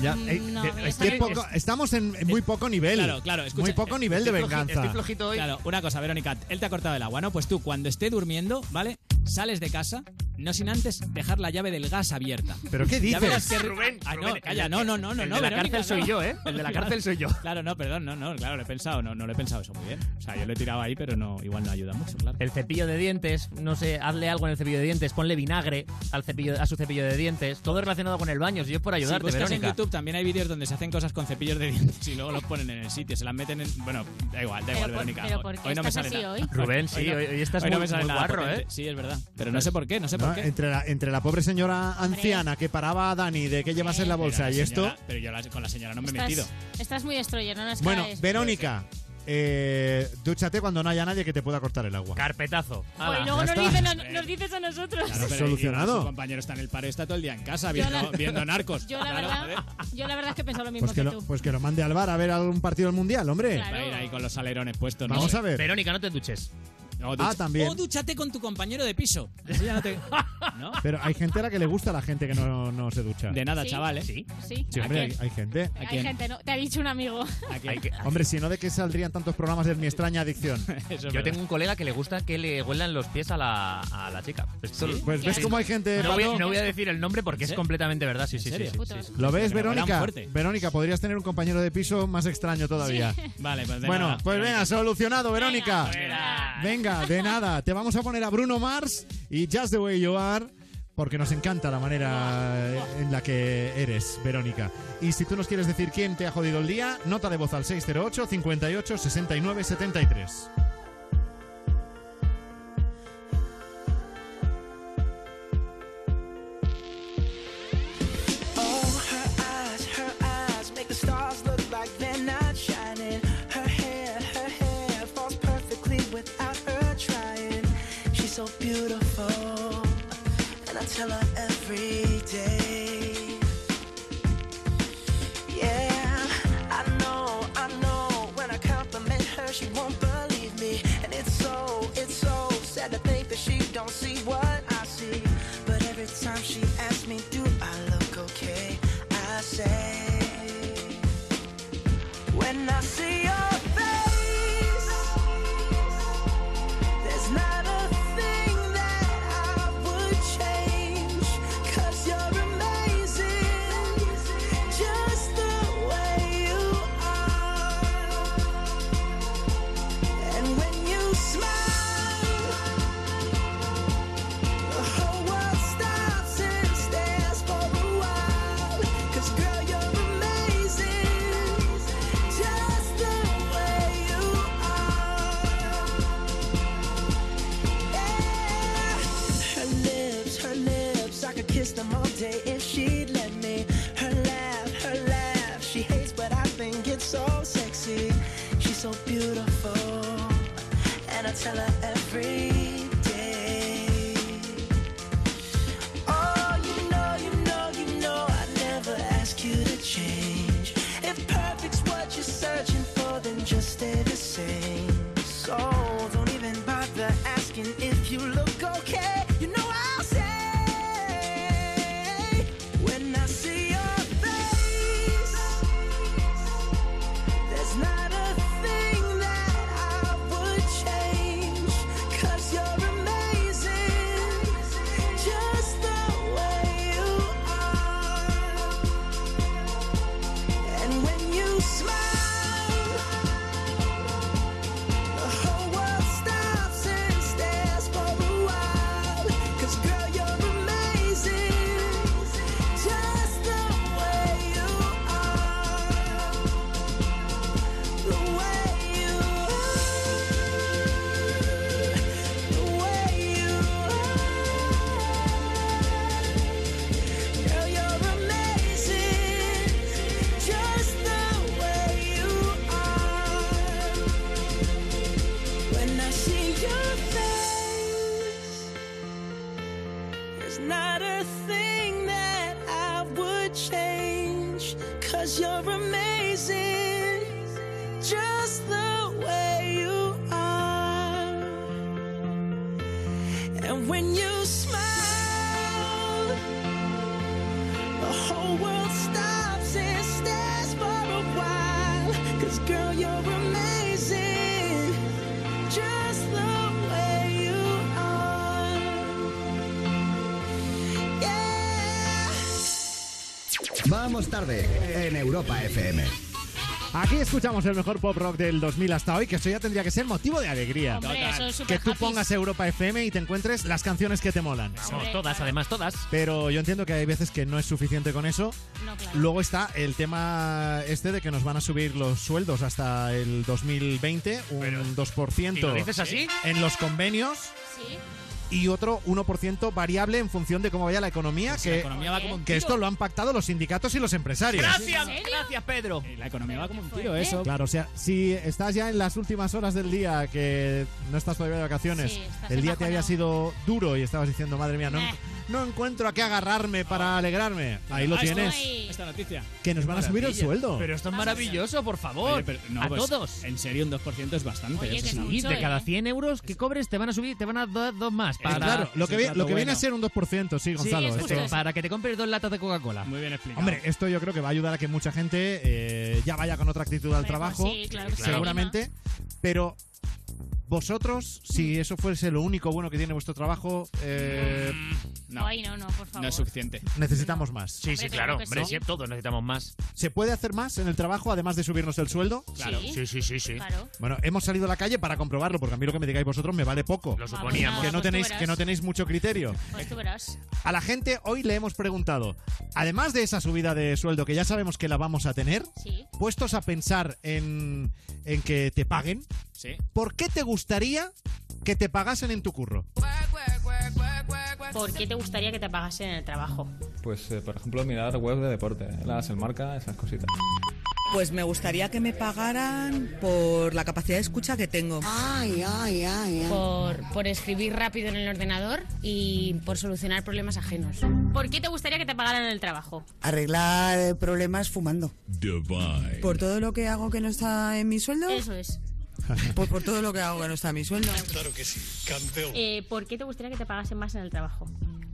Ya, Mm, eh, no, eh, es poco- estamos en en muy poco nivel. Claro, claro. Escucha, muy poco nivel de estoy floji- venganza. estoy flojito hoy. Claro, una cosa, Verónica, él te ha cortado el agua, ¿no? Pues tú, cuando esté durmiendo, ¿vale? Sales de casa, no sin antes dejar la llave del gas abierta. ¿Pero qué Ya dices? verás que- Rubén, Ah, no, Rubén, calla, el- no, no, no, no. el no, de la Verónica, cárcel soy no. yo, ¿eh? El de la cárcel soy yo. Claro, no, perdón, no, no, claro, lo he pensado, no, no lo he pensado eso muy bien. O sea, yo lo he tirado ahí, pero no, igual no ayuda mucho, claro. El cepillo de dientes, no sé, hazle algo en el cepillo de dientes, ponle vinagre al cepillo, a su cepillo de dientes, todo relacionado con el baño, si es por ayudarte, si buscas Verónica. en YouTube también hay vídeos donde se hacen cosas con cepillos de dientes y luego los ponen en el sitio, se las meten en... Bueno, da igual, da Pero igual, por- Verónica. pero ¿por qué hoy no me sale así nada. hoy? Rubén, sí, no- hoy- hoy estás no muy- me sale muy guarro, potente. ¿eh? Sí, es verdad. Pero no sé por qué, no sé ¿no? por qué. Entre, la, entre la pobre señora anciana que paraba a Dani de qué llevas en la bolsa y esto. Pero yo la- con la señora no me he metido. estás muy destroyer, no nos Bueno, caes. Verónica, eh, dúchate cuando no haya nadie que te pueda cortar el agua. Carpetazo. Pues Ala, luego ya nos, está. dicen a, nos dices a nosotros. Claro, pero Solucionado. Su compañero está en el paro y está todo el día en casa Yo viendo, la- viendo narcos. Yo la, Claro, verdad, yo la verdad es que he pensado lo mismo Pues que, que lo, tú. pues que lo mande al bar a ver algún partido del mundial, hombre. Claro. Va a ir ahí con los alerones puestos. ¿no? Vamos a ver. Verónica, no te duches. O Ah, también. O dúchate con tu compañero de piso. Eso ya no te... ¿No? Pero hay gente a la que le gusta a la gente que no, no se ducha. De nada, Sí. chaval, ¿eh? Sí. Sí. Sí, ¿A hombre, hay, gente. ¿A Hay quién? gente, ¿no? Te ha dicho un amigo. Hombre, si no, ¿de qué saldrían tantos programas de mi extraña adicción? Eso Yo tengo un colega que le gusta que le huelan los pies a la, a la chica. Esto- ¿Sí? Pues ves cómo hay gente. No voy, Pato? no voy a decir el nombre porque ¿En es completamente verdad. Sí, ¿En sí, sí. ¿Lo ves, Verónica? Verónica, podrías tener un compañero de piso más extraño todavía. Vale, pues de Bueno, nada. pues venga, solucionado, Verónica. Fuera. Venga, de nada. Te vamos a poner a Bruno Mars y Just the Way You Are. Porque nos encanta la manera en la que eres, Verónica. Y si tú nos quieres decir quién te ha jodido el día, nota de voz al 608 58 69 73. Vamos tarde en Europa FM. Aquí escuchamos el mejor pop rock del 2000 hasta hoy, que eso ya tendría que ser motivo de alegría. Hombre, eso es que tú happy. pongas Europa FM y te encuentres las canciones que te molan. Vamos, todas, además, todas. Pero yo entiendo que hay veces que no es suficiente con eso. No, claro. Luego está el tema este de que nos van a subir los sueldos hasta el 2020, un 2%. ¿y lo dices así? En los convenios. Y otro 1% variable en función de cómo vaya la economía, Pues que, la economía va como un que tiro. esto lo han pactado los sindicatos y los empresarios. Gracias, gracias, Pedro. La economía va como un tiro, eso. Claro, o sea, si estás ya en las últimas horas del día, que no estás todavía de vacaciones, Sí, el día te había sido duro y estabas diciendo, madre mía, no. No encuentro a qué agarrarme para alegrarme. Ahí lo Ah, tienes. Esta noticia. Que nos van a subir el Maravilla. sueldo. Pero esto es maravilloso, por favor. Oye, pero no, a pues, todos. En serio, un 2% es bastante. Oye, eso que es es una- Y mucho, de cada ¿eh? 100 euros que cobres te van a subir, te van a dar dos más. Eh, Para, claro, lo que, vi- trato lo que viene a ser un 2%, sí, Sí, Gonzalo. es esto- justo eso. para que te compres dos latas de Coca-Cola. Muy bien explicado. Hombre, esto yo creo que va a ayudar a que mucha gente eh, ya vaya con otra actitud al Hombre, pues trabajo, sí, claro que sí. seguramente. Pero vosotros, si eso fuese lo único bueno que tiene vuestro trabajo, eh, No, Ay, no, no, por favor. no es suficiente. necesitamos más. Sí, sí, Hombre, claro. claro que Hombre, sí. sí, todos necesitamos más. ¿Se puede hacer más en el trabajo además de subirnos el sueldo? Claro. Sí, Sí, sí, sí, sí. claro. Bueno, hemos salido a la calle para comprobarlo, porque a mí lo que me digáis vosotros me vale poco. Lo suponíamos. Que no pues tú tenéis, verás. que no tenéis mucho criterio. Pues tú verás. A la gente hoy le hemos preguntado, además de esa subida de sueldo que ya sabemos que la vamos a tener, Sí. puestos a pensar en, en que te paguen, Sí. ¿por qué te gustaría que te pagasen en tu curro? ¿Por qué te gustaría que te pagasen en el trabajo? Pues, eh, por ejemplo, mirar web de deporte, las el marca, esas cositas. Pues me gustaría que me pagaran por la capacidad de escucha que tengo. Ay, ay, ay, ay. Por, por escribir rápido en el ordenador y por solucionar problemas ajenos. ¿Por qué te gustaría que te pagaran en el trabajo? Arreglar problemas fumando. Por todo lo que hago que no está en mi sueldo. Eso es. Pues por todo lo que hago que no está mi sueldo. Claro que sí, campeón. Eh, ¿Por qué te gustaría que te pagasen más en el trabajo?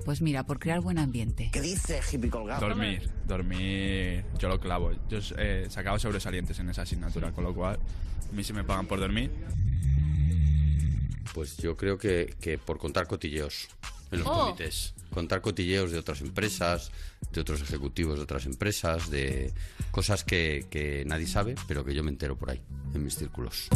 Pues mira, por crear buen ambiente. ¿Qué dice hippie colgado? Dormir, dormir, yo lo clavo. Yo eh, sacaba sobresalientes en esa asignatura, con lo cual a mí si me pagan por dormir. Pues yo creo que, que por contar cotilleos en los Oh. comités. Contar cotilleos de otras empresas, de otros ejecutivos de otras empresas, de cosas que, que nadie sabe, pero que yo me entero por ahí, en mis círculos.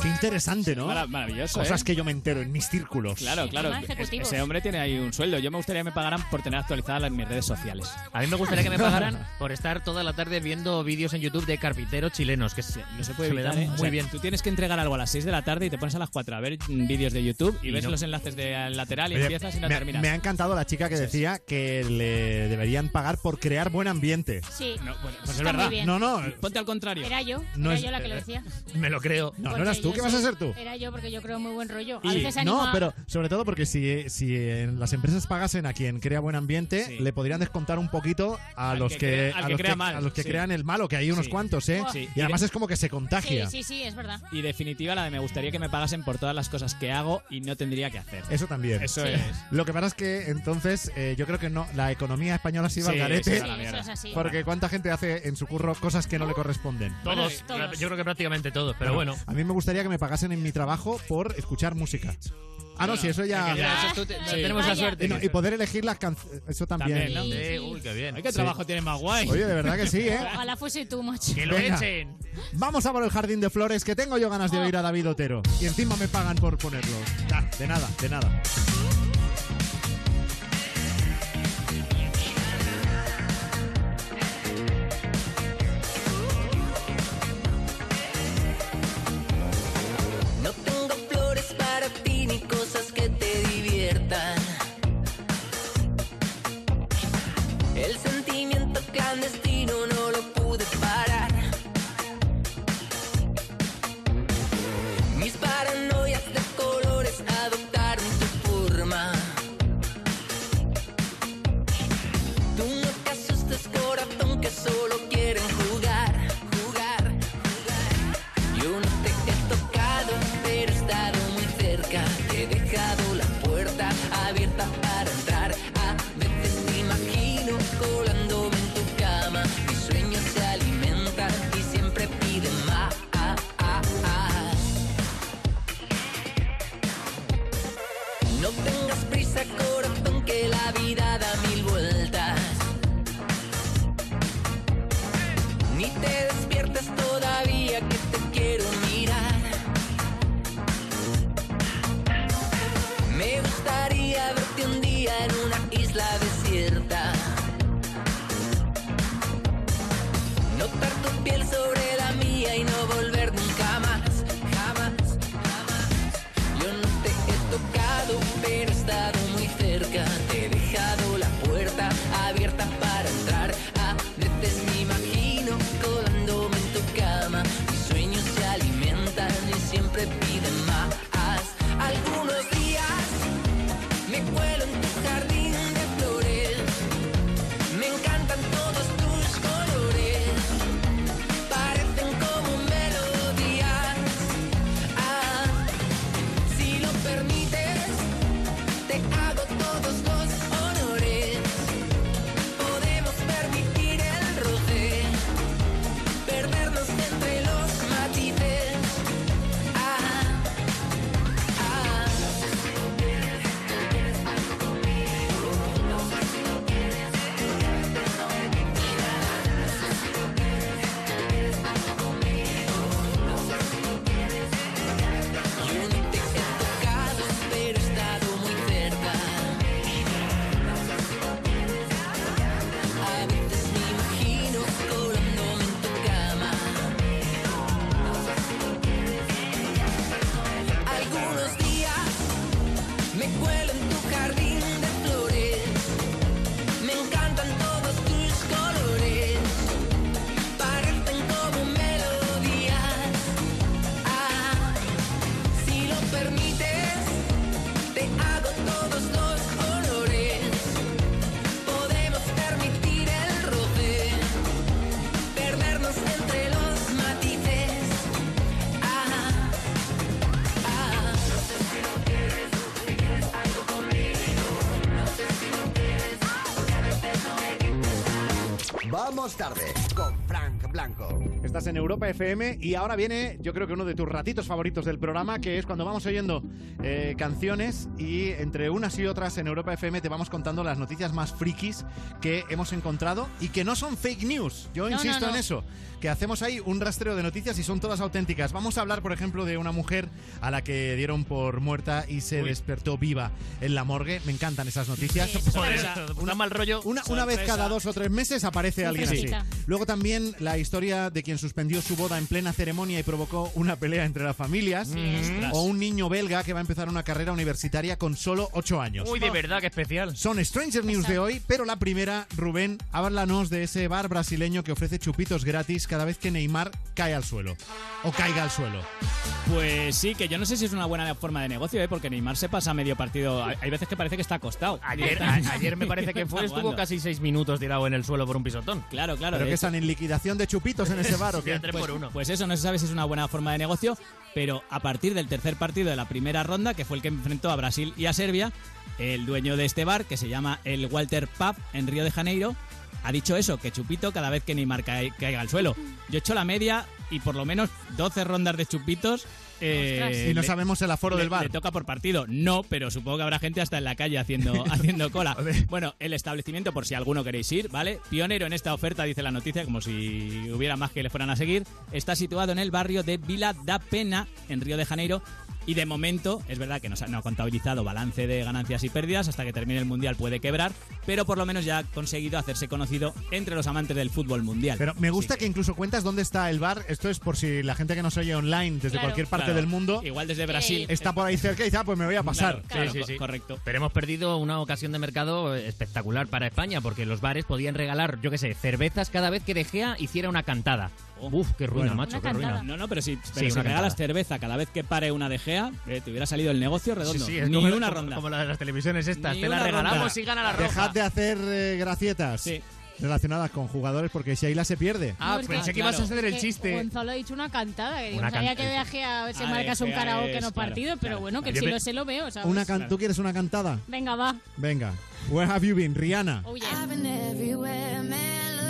Qué interesante, ¿no? Mara- maravilloso, Cosas ¿eh? que yo me entero en mis círculos. Claro, claro. Ejecutivos. Ese hombre tiene ahí un sueldo. Yo me gustaría que me pagaran por tener actualizadas las- mis redes sociales. A mí me gustaría que me pagaran por estar toda la tarde viendo vídeos en YouTube de carpinteros chilenos, que se, No se puede le evitar, ¿eh? muy O sea, bien. Tú tienes que entregar algo a las 6 de la tarde y te pones a las 4 a ver mm, vídeos de YouTube y, Y ves no. los enlaces de al lateral y Oye, empiezas y no me, me ha encantado la chica que decía que le deberían pagar por crear buen ambiente. Sí. No, pues, pues es verdad. bien. No, no, Ponte al contrario. Era yo, No era es- yo la que lo decía. Me lo creo. no, no eras tú, ¿qué vas a ser tú? Era yo porque yo creo muy buen rollo. A veces no, a- pero sobre todo porque si, si en las empresas pagasen a quien crea buen ambiente, Sí. le podrían descontar un poquito a Al los que que, a que los crea que, mal, a los que sí. crean el malo, que hay unos Sí. cuantos, ¿eh? Sí. Y además es como que se Sí, contagia. sí, sí, es verdad. Y definitiva la de me gustaría que me pagasen por todas las cosas que hago y no tendría que hacer. Eso también. Eso Sí. es. Lo que pasa es que entonces eh, yo creo que no la economía española se iba Sí, al garete Sí, eso es así. porque cuánta gente hace en su curro cosas que no le corresponden. Todos, todos. yo creo que prácticamente todos, pero bueno. A mí me gustaría que me pagasen en mi trabajo por escuchar música. Ah, no, si eso ya. Ya, eso tú te- Sí. tenemos la Vaya. suerte. Y, no, y poder elegir las canciones. Eso también. También, ¿no? Sí, Sí. uy, qué bien. Ay, qué Sí. trabajo tienes más guay. Oye, de verdad que sí, ¿eh? Ojalá fuese tú, macho. Que lo Venga. echen. Vamos a por el jardín de flores, que tengo yo ganas de oír a David Otero. Y encima me pagan por ponerlo. Ah, de nada, de nada. Para ti Vamos tarde con Frank Blanco. Estás en Europa FM y ahora viene, yo creo que uno de tus ratitos favoritos del programa, que es cuando vamos oyendo eh, canciones y entre unas y otras en Europa FM te vamos contando las noticias más frikis que hemos encontrado y que no son fake news. Yo No, insisto no, no. en eso, que hacemos ahí un rastreo de noticias y son todas auténticas. Vamos a hablar, por ejemplo, de una mujer a la que dieron por muerta y se despertó viva en la morgue. Me encantan esas noticias. Una mal rollo. Una, una vez cada dos o tres meses aparece alguien así. Luego también la historia de quien suspendió su boda en plena ceremonia y provocó una pelea entre las familias. Mm. O un niño belga que va a empezar una carrera universitaria con solo 8 años. Uy, de verdad, qué especial. Son Stranger News de hoy, pero la primera, Rubén, háblanos de ese bar brasileño que ofrece chupitos gratis cada vez que Neymar cae al suelo. O caiga al suelo. Pues sí, que yo no sé si es una buena forma de negocio, ¿eh? porque Neymar se pasa medio partido. Hay veces que parece que está acostado. Ayer, a- ayer me parece que fue, estuvo casi seis minutos tirado en el suelo por un pisotón. Claro, claro. ¿Pero que están en liquidación de chupitos en ese bar o qué? pues, pues eso, no se sabe si es una buena forma de negocio, pero a partir del tercer partido de la primera ronda, que fue el que enfrentó a Brasil y a Serbia, el dueño de este bar, que se llama el Walter Pub en Río de Janeiro, ha dicho eso, que chupito cada vez que Neymar cae- caiga al suelo. Yo he hecho la media y por lo menos 12 rondas de chupitos. Eh. Y no le- sabemos el aforo le- del bar. Le toca por partido. No, pero supongo que habrá gente hasta en la calle haciendo, haciendo cola. Bueno, el establecimiento, por si alguno queréis ir, ¿vale? Pionero en esta oferta, dice la noticia, como si hubiera más que le fueran a seguir. Está situado en el barrio de Vila da Pena, en Río de Janeiro. Y de momento, es verdad que no, ha- no ha contabilizado balance de ganancias y pérdidas, hasta que termine el Mundial puede quebrar, pero por lo menos ya ha conseguido hacerse conocido entre los amantes del fútbol mundial. Pero me gusta que incluso cuentas dónde está el bar. Esto es por si la gente que nos oye online desde Claro. cualquier parte Claro. del mundo. Igual desde Brasil. Está por ahí cerca y dice, ah, pues me voy a pasar. Sí, sí, sí. Correcto. Pero hemos perdido una ocasión de mercado espectacular para España, porque los bares podían regalar, yo qué sé, cervezas cada vez que De Gea hiciera una cantada. Uf, qué ruina, Bueno. macho, qué ruina. No, no, pero si, Sí, pero si una regalas cantada. cerveza cada vez que pare una de Gea, eh, te hubiera salido el negocio redondo. Sí, sí, es Ni como, una como- ronda. como la de las televisiones estas. Ni Te la regalamos ronda. y gana la roja. Dejad de hacer eh, gracietas relacionadas con jugadores porque Sheila se pierde. Ah, pensé que ibas a hacer el chiste. Gonzalo ha dicho una cantada. Que Una can- que viaje a se Ah, marcas un karaoke es, no claro, partido, pero bueno, que si me- lo sé lo veo, ¿sabes? Una can- ¿Tú quieres una cantada? Venga, va. Venga. Where have you been, Rihanna? Oh, I've been everywhere, man,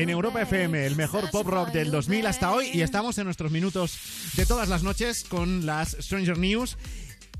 En Europa FM, el mejor pop rock del 2000 hasta hoy y estamos en nuestros minutos de todas las noches con las Stranger News,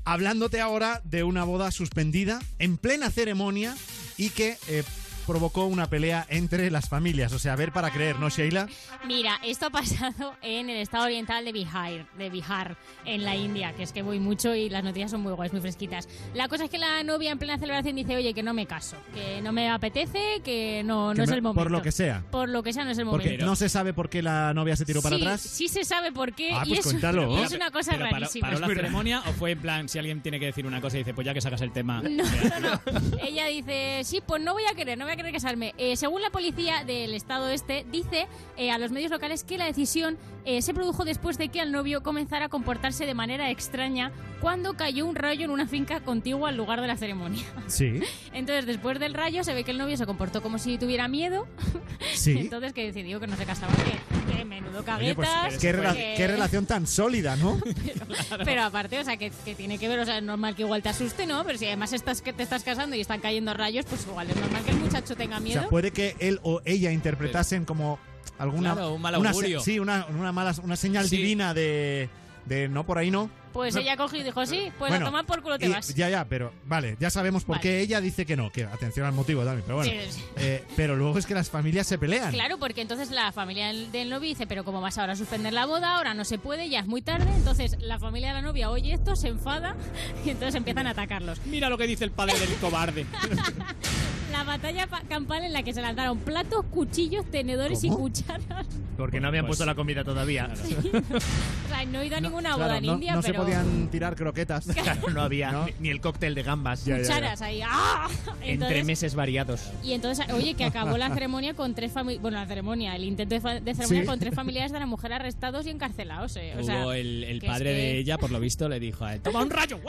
hablándote ahora de una boda suspendida en plena ceremonia y que eh, provocó una pelea entre las familias. O sea, a ver para creer, ¿no, Sheila? Mira, esto ha pasado en el estado oriental de Bihar, de Bihar, en la India, que es que voy mucho y las noticias son muy guays, muy fresquitas. La cosa es que la novia en plena celebración dice, oye, que no me caso, que no me apetece, que no, no Que es el momento. por lo que sea. Por lo que sea, no es el Porque momento. no se sabe por qué la novia se tiró para atrás. Sí se sabe por qué Ah, y, pues es, cuéntalo. y es una cosa Pero paró- rarísima. ¿Paró, la ceremonia o fue en plan, si alguien tiene que decir una cosa y dice, pues ya que sacas el tema? No, no, no. Ella dice, sí, pues no voy a querer, no voy a querer casarme. Eh, según la policía del estado este, dice eh, a los medios locales que la decisión eh, se produjo después de que el novio comenzara a comportarse de manera extraña cuando cayó un rayo en una finca contigua al lugar de la ceremonia. Sí. Entonces, después del rayo, se ve que el novio se comportó como si tuviera miedo. Sí. Entonces, que decidió que no se casaba. Que, que menudo Oye, pues, caguetas. qué, rela- que- qué relación tan sólida, ¿no? pero aparte, o sea, que, que tiene que ver, o sea, es normal que igual te asuste, ¿no? Pero si además estás que te estás casando y están cayendo rayos, pues igual es normal que el muchacho tenga O miedo. sea, puede que él o ella interpretasen como alguna Claro, un mal una augurio. se- sí, una, una mala una señal Sí. divina de de no por ahí no. Pues No, ella cogió y dijo, sí, pues Bueno, a tomar por culo te y- vas. Ya, ya, pero vale, ya sabemos por Vale. qué ella dice que no, que atención al motivo también, pero bueno. Sí, sí. Eh, pero luego es que las familias se pelean. Claro, porque entonces la familia del, del novio dice, pero ¿cómo vas ahora a suspender la boda? Ahora no se puede, ya es muy tarde. Entonces la familia de la novia oye esto, se enfada y entonces empiezan a atacarlos. Mira lo que dice el padre del cobarde. La batalla pa- campal en la que se lanzaron platos, cuchillos, tenedores y cucharas. Porque no habían Pues, puesto la comida todavía. Sea, no he ido a ninguna boda Claro, en no, India, no se pero podían tirar croquetas. Claro, no había Ni, ni el cóctel de gambas. cucharas ahí. ¡ah! Entre Entonces- meses variados. Y entonces, oye, que acabó la ceremonia con tres familias. Bueno, la ceremonia, el intento de, de ceremonia Sí. con tres familiares de la mujer arrestados y encarcelados. eh. O sea, Hubo el, el es padre que- de ella, por lo visto, le dijo a él, ¡toma un rayo!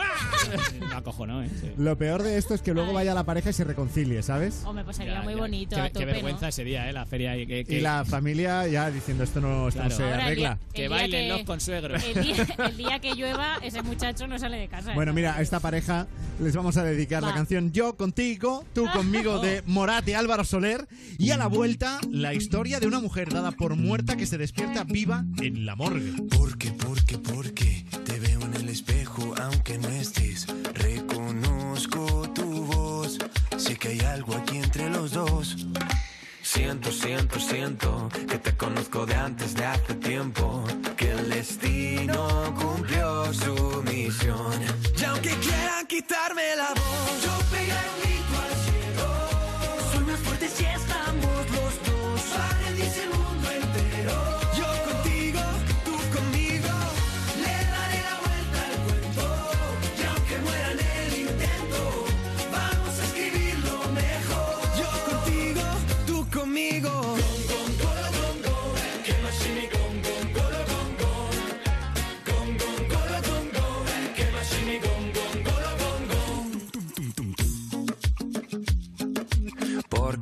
No acojonó, ¿eh? Sí. Lo peor de esto es que luego vaya la pareja y se reconcilie, ¿sabes? Hombre, pues sería Ya, muy ya. bonito Qué, a qué tope, vergüenza ¿no? ese día, ¿eh? La feria. Que, que- Y la familia ya diciendo esto no, esto no Claro. se Ahora, el arregla. día- Que el bailen que- los consuegros. El día, el día que llueva, ese muchacho no sale de casa. Bueno, ¿eh? mira, a esta pareja les vamos a dedicar la Va. canción Yo contigo, tú conmigo de Morat y Álvaro Soler. Y a la vuelta, la historia de una mujer dada por muerta que se despierta viva en la morgue. Porque, porque, porque te veo en el espejo aunque no estés. Reconozco tu voz. Sé que hay algo aquí entre los dos. Siento, siento, siento que te conozco de antes de hace tiempo. Que el destino cumplió su misión. Y aunque quieran quitarme la voz, yo pegaré un grito al cielo. Soy más fuerte si estamos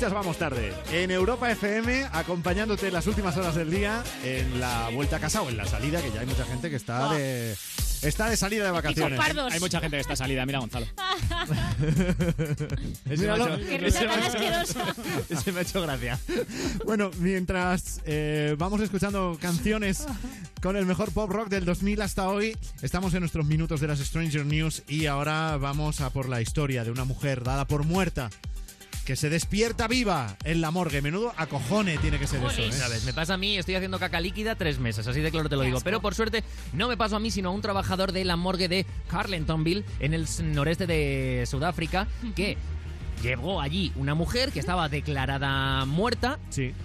Escuchas Vamos Tarde. En Europa FM, acompañándote las últimas horas del día en la vuelta a casa o en la salida, que ya hay mucha gente que está de. Está de salida de vacaciones. Hay mucha gente que está salida, mira Gonzalo. Ese Míralo. me ha hecho- Qué risa tan asquerosa. ese me ha hecho gracia. Bueno, mientras eh, vamos escuchando canciones con el mejor pop rock del 2000 hasta hoy, estamos en nuestros minutos de las Stranger News y ahora vamos a por la historia de una mujer dada por muerta que se despierta viva en la morgue. Menudo acojone tiene que ser eso, ¿eh? ¿Sabes? Me pasa a mí, estoy haciendo caca líquida tres meses, así de claro te lo digo. Pero por suerte no me pasó a mí, sino a un trabajador de la morgue de Carletonville, en el noreste de Sudáfrica, que llegó allí una mujer que estaba declarada muerta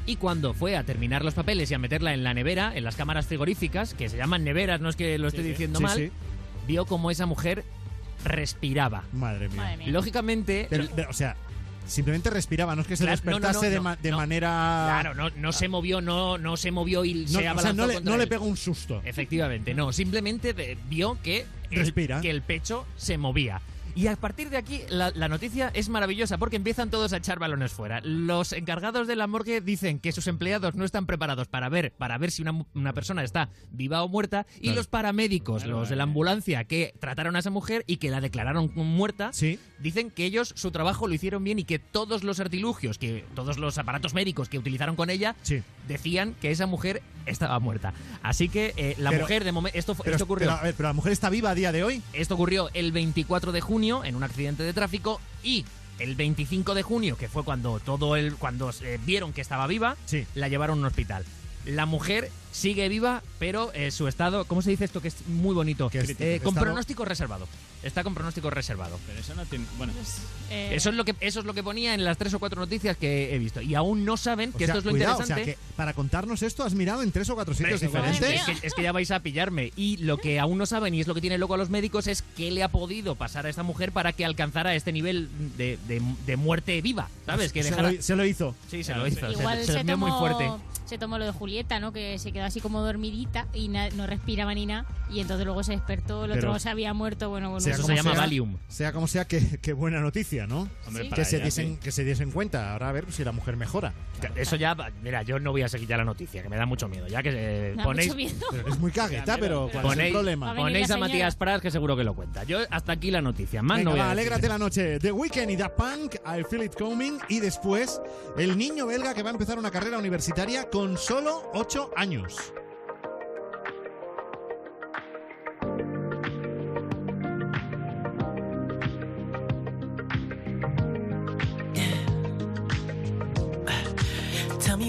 y cuando fue a terminar los papeles y a meterla en la nevera, en las cámaras frigoríficas, que se llaman neveras, no es que lo esté sí. diciendo Sí, mal, sí. vio como esa mujer respiraba. Madre mía. Madre mía. Lógicamente... Pero, pero, o sea, simplemente respiraba, no es que se Claro, no, no, despertase no, de, no, ma- de manera... Claro, no, no se movió, no, no se movió y No, se o sea, abalanzó no le, no le pegó un susto. Efectivamente, no. Simplemente vio que el, Respira. que el pecho se movía. Y a partir de aquí la, la noticia es maravillosa porque empiezan todos a echar balones fuera. Los encargados de la morgue dicen que sus empleados no están preparados para ver, para ver si una, una persona está viva o muerta. Y los paramédicos, los de la ambulancia que trataron a esa mujer y que la declararon muerta, dicen que ellos su trabajo lo hicieron bien y que todos los artilugios, que todos los aparatos médicos que utilizaron con ella, decían que esa mujer estaba muerta. Así que eh, la Pero- mujer de momento esto, fue- Pero, esto ocurrió. pero, a ver, pero la mujer está viva a día de hoy. Esto ocurrió el 24 de junio en un accidente de tráfico y el 25 de junio, que fue cuando todo el cuando eh, vieron que estaba viva, la llevaron a un hospital. La mujer sigue viva, pero eh, su estado, ¿cómo se dice esto? Que es muy bonito. Eh, con pronóstico reservado. Está con pronóstico reservado. Pero eso no tiene. Bueno. Eh, Eso es lo que eso es lo que ponía en las tres o cuatro noticias que he visto y aún no saben O que sea, esto es lo cuidado, interesante. O sea, que para contarnos esto has mirado en tres o cuatro sitios Es, diferentes. que, es que ya vais a pillarme. Y lo que aún no saben, y es lo que tiene loco a los médicos, es qué le ha podido pasar a esta mujer para que alcanzara este nivel de, de- de muerte viva. ¿Sabes? Que se, dejara- lo, se lo hizo. Sí, se lo hizo. Igual se, se, se durmió tomó, muy fuerte. se tomó lo de Julieta, ¿no? Que se quedó así como dormidita y na- no respiraba ni nada. Y entonces luego se despertó, el Pero- otro se había muerto. Bueno, bueno, eso se sea, Valium. Sea como sea, qué, qué buena noticia, ¿no? Hombre, que, para se ella, diesen, sí. que se diesen cuenta. Ahora a ver si la mujer mejora. Eso ya, mira, yo no voy a seguir ya la noticia, que me da mucho miedo. Ya que eh, da ponéis, mucho miedo. Pero es muy cagueta, pero ¿cuál es el ponéis, problema? A ponéis a. Matías Prats, que seguro que lo cuenta. Yo hasta aquí la noticia. Más Venga, no voy a va, decir. alégrate la noche. The Weeknd y Da Punk, I Feel It Coming. Y después, el niño belga que va a empezar una carrera universitaria con solo 8 años.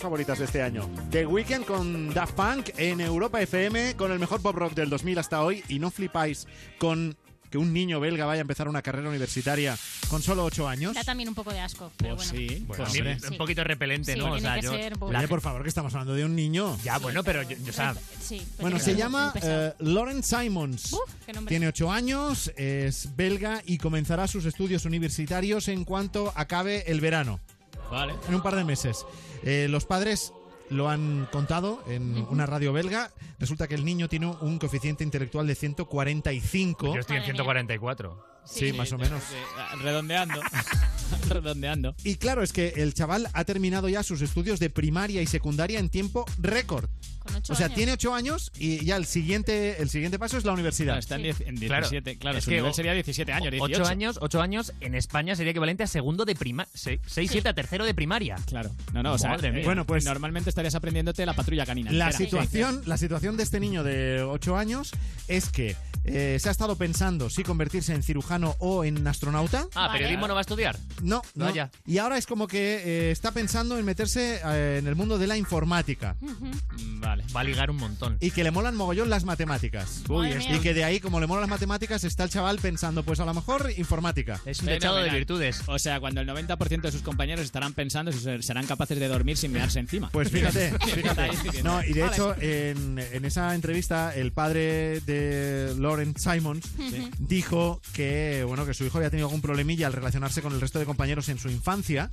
canciones favoritas de este año. The Weeknd con Daft Punk en Europa FM con el mejor pop rock del 2000 hasta hoy y no flipáis con que un niño belga vaya a empezar una carrera universitaria con solo 8 años. Da también un poco de asco, pero bueno. Bueno, Pues a mí hombre. un poquito repelente, Sí, ¿no? O sea, yo. ser, la- por favor, que estamos hablando de un niño. Ya, bueno, pero yo, yo, sea, Sí, Bueno, se llama eh, Lauren Simons. Uf, qué nombre. Tiene 8 años, es belga y comenzará sus estudios universitarios en cuanto acabe el verano. Vale. En un par de meses. Eh, los padres lo han contado en una radio belga. Resulta que el niño tiene un coeficiente intelectual de 145. yo estoy en 144. Sí, más o menos. Redondeando. redondeando. Y claro, es que el chaval ha terminado ya sus estudios de primaria y secundaria en tiempo récord. Con ocho O sea, años. tiene 8 años y ya el siguiente, el siguiente paso es la universidad. está en, diez- en 17. Claro, es su que nivel o- sería 17 años, 18. 8 años, 8 años en España sería equivalente a segundo de primaria. 6, 7 a tercero de primaria. Claro. No, no, o sea, Madre eh, mía. Bueno, pues- normalmente estarías aprendiéndote la patrulla canina. La situación, la situación de este niño de 8 años es que eh, se ha estado pensando si convertirse en cirujano o en astronauta. Ah, periodismo no va a estudiar. No, no. Vaya. Y ahora es como que eh, está pensando en meterse eh, en el mundo de la informática. Vale. Va a ligar un montón. Y que le molan mogollón las matemáticas. Uy, esto-. Y que de ahí, como le molan las matemáticas, está el chaval pensando, pues a lo mejor informática. Es un dechado de virtudes. O sea, cuando el 90% de sus compañeros estarán pensando si ser- serán capaces de dormir sin mearse encima. Pues fíjate, fíjate. No, y de Vale. hecho, en, en esa entrevista, el padre de Lauren Simons dijo que bueno que su hijo había tenido algún problemilla al relacionarse con el resto de compañeros en su infancia,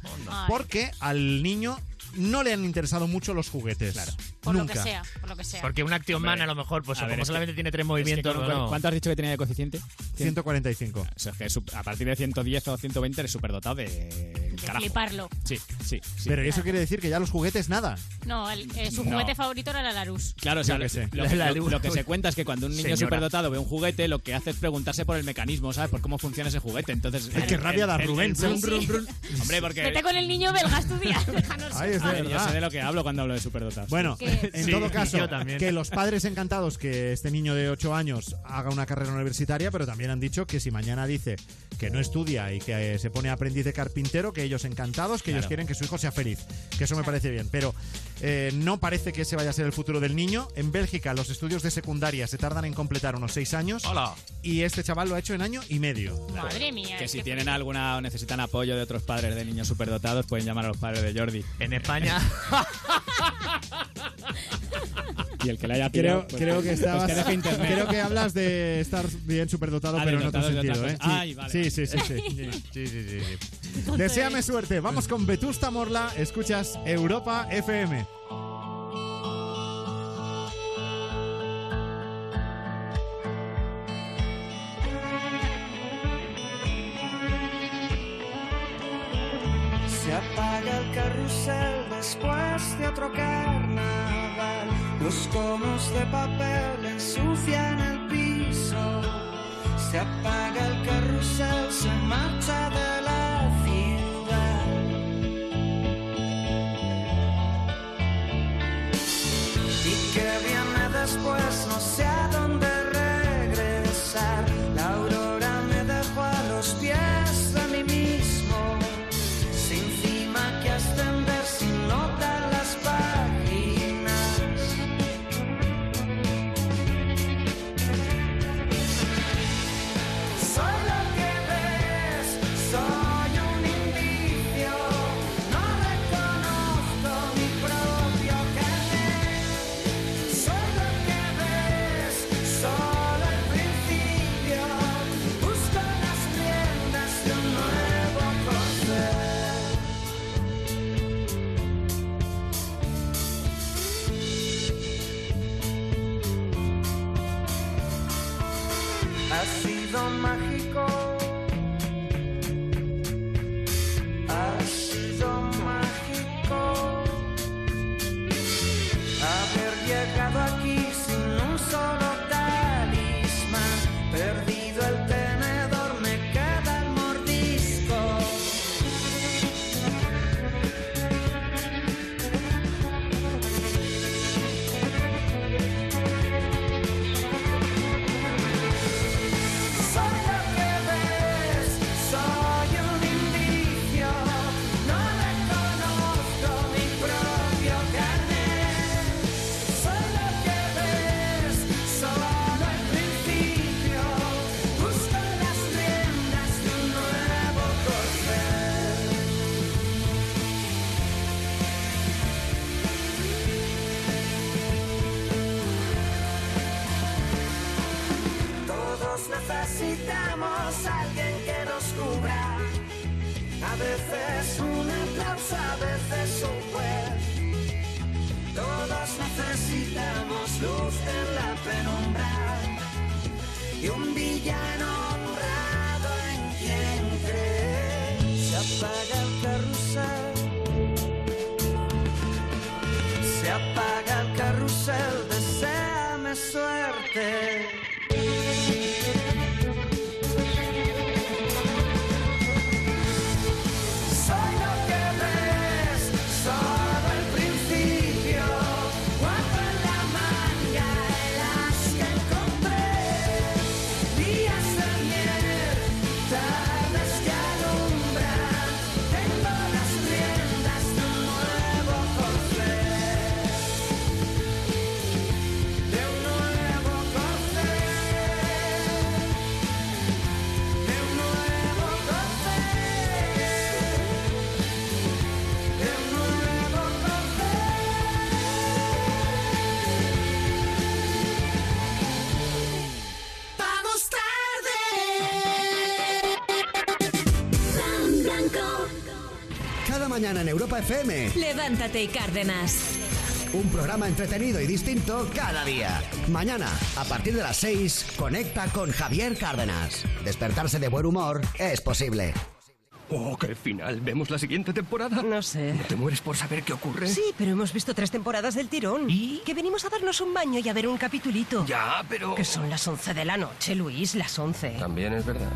porque al niño no le han interesado mucho los juguetes. Por Nunca. lo que sea, por lo que sea. Porque un Action Man a lo mejor, pues a ver, como es que- solamente tiene tres Es que movimientos, no. ¿Cuánto has dicho que tenía de coeficiente? 145. O sea, que es sup- a partir de 110 o 120 eres superdotado de, De carajo. fliparlo. Sí, sí, sí. Pero eso quiere decir que ya los juguetes nada. No, el- eh, su No. juguete favorito era la Larus. Claro, o sea, sé. Lo, La- la- lo- lo que se cuenta es que cuando un niño Señora. superdotado ve un juguete, lo que hace es preguntarse por el mecanismo, ¿sabes? Por cómo funciona ese juguete. Entonces, Ay, qué el- rabia el- da el- Rubén. brum, brum, brum. Hombre, porque Vete con el niño belga a estudiar. Déjanos. Ay, es de yo sé de lo que hablo cuando hablo de superdotados. Bueno, en Sí, todo caso, que los padres encantados que este niño de 8 años haga una carrera universitaria, pero también han dicho que si mañana dice que no estudia y que eh, se pone aprendiz de carpintero, que ellos encantados, que ellos quieren que su hijo sea feliz. Que eso me parece bien. Pero eh, no parece que ese vaya a ser el futuro del niño. En Bélgica, los estudios de secundaria se tardan en completar unos 6 años. Hola. Y este chaval lo ha hecho en año y medio. Madre mía. que si tienen alguna o necesitan apoyo de otros padres de niños superdotados, pueden llamar a los padres de Jordi. En España. Y el que le haya Creo, pillado, pues- creo que pues estabas. que deje internet. creo que hablas de estar bien superdotado, Ah, pero en otro dotados de sentido, ¿eh? Ay, vale, sí, sí, sí, sí. Sí, sí, sí, sí. Deseame suerte. Vamos con Vetusta Morla. Escuchas Europa FM. Se apaga el carrusel después de otro carnaval. Los conos de papel ensucian el piso. Se apaga el carrusel, se marcha de la ciudad. Y que viene después, no sé mañana en Europa FM. Levántate y Cárdenas. Un programa entretenido y distinto cada día. Mañana, a partir de las 6, conecta con Javier Cárdenas. Despertarse de buen humor es posible. Oh, qué final. ¿Vemos la siguiente temporada? No sé. ¿No te mueres por saber qué ocurre? Sí, pero hemos visto tres temporadas del tirón. ¿Y? Que venimos a darnos un baño y a ver un capitulito. Ya, pero... Que son las 11 de la noche, Luis, las 11. También es verdad.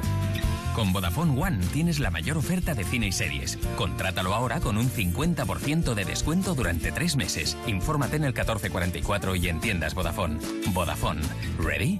Con Vodafone One tienes la mayor oferta de cine y series. Contrátalo ahora con un 50% de descuento durante tres meses. Infórmate en el 1444 y en tiendas Vodafone. Vodafone. ¿Ready?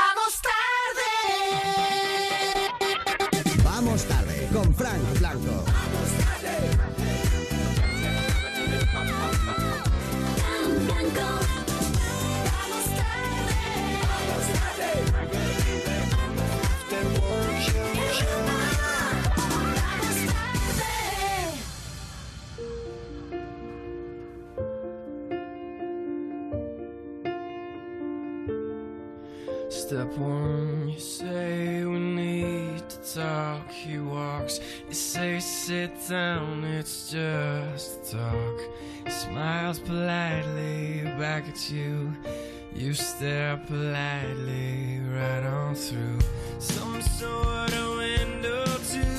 Con Frank Blanco. It's just talk. Smiles politely back at you. You stare politely right on through some sort of window to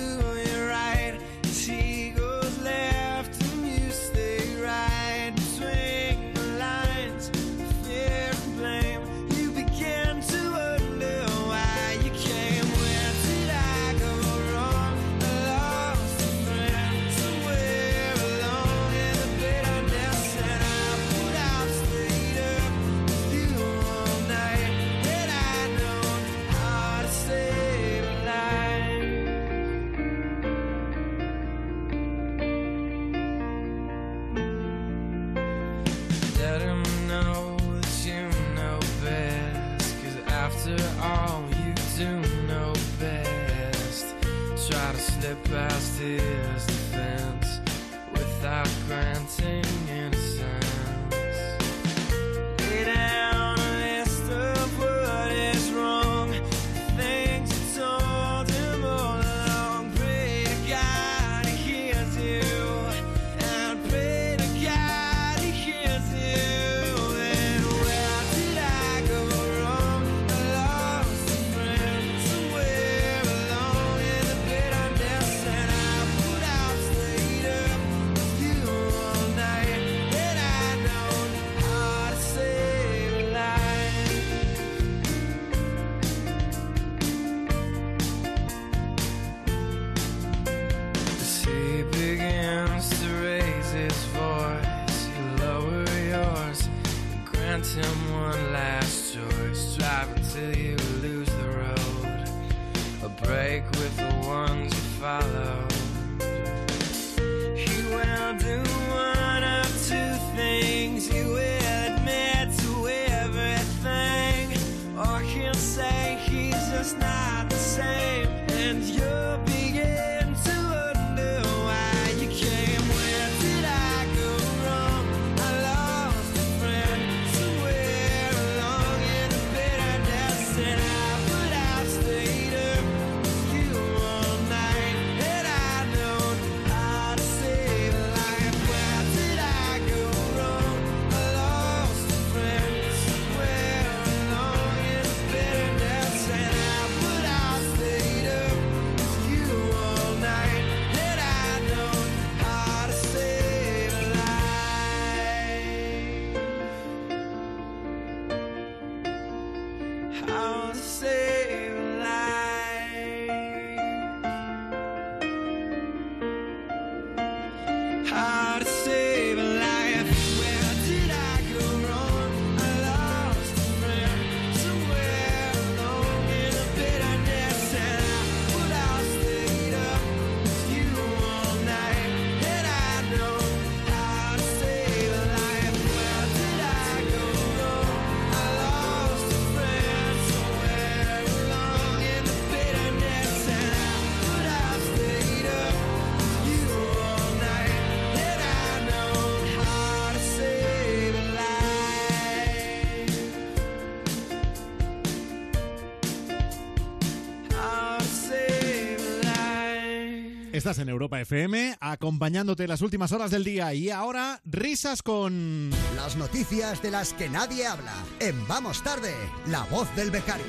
Estás en Europa FM, acompañándote las últimas horas del día. Y ahora, risas con. Las noticias de las que nadie habla. En Vamos Tarde, la voz del becario.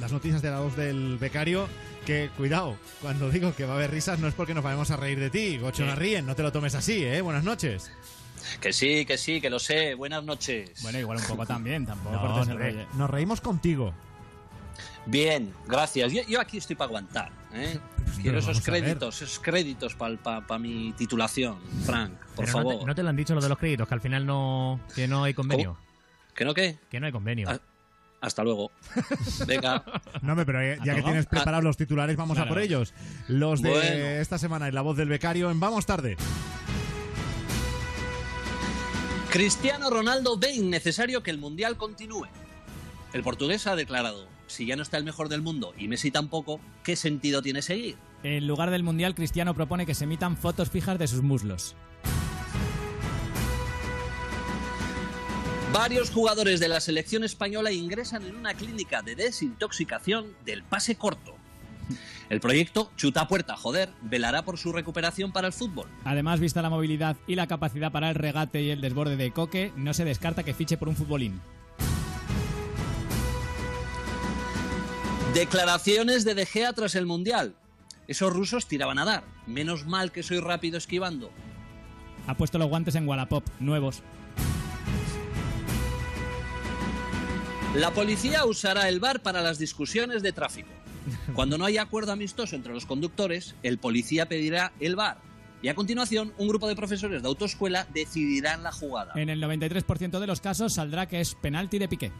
Las noticias de la voz del becario. Que cuidado, cuando digo que va a haber risas no es porque nos vayamos a reír de ti, Gocho Sí. ríen, no te lo tomes así, ¿eh? Buenas noches. Que sí, que sí, que lo sé. Buenas noches. Bueno, igual un poco también, tampoco No, rollo. nos reímos contigo. Bien, gracias. Yo, yo aquí estoy para aguantar. ¿eh? Quiero esos créditos, esos créditos para mi titulación, Frank, por Pero favor. No te, no te lo han dicho lo de los créditos, que al final no, que no hay convenio. ¿Que no qué? Que no hay convenio. Ah, Hasta luego. Venga. No, pero ya, ya que tienes preparados los titulares, vamos a por ellos. Los de Bueno. esta semana en La Voz del Becario en Vamos Tarde. Cristiano Ronaldo ve innecesario que el Mundial continúe. El portugués ha declarado, si ya no está el mejor del mundo y Messi tampoco, ¿qué sentido tiene seguir? En lugar del Mundial, Cristiano propone que se emitan fotos fijas de sus muslos. Varios jugadores de la selección española ingresan en una clínica de desintoxicación del pase corto. El proyecto Chuta a Puerta, joder, velará por su recuperación para el fútbol. Además, vista la movilidad y la capacidad para el regate y el desborde de Coque, no se descarta que fiche por un futbolín. Declaraciones de De Gea tras el Mundial. Esos rusos tiraban a dar. Menos mal que soy rápido esquivando. Ha puesto los guantes en Wallapop, nuevos. La policía usará el bar para las discusiones de tráfico. Cuando no haya acuerdo amistoso entre los conductores, el policía pedirá el bar. Y a continuación, un grupo de profesores de autoescuela decidirán la jugada. En el 93% de los casos saldrá que es penalti de Piqué.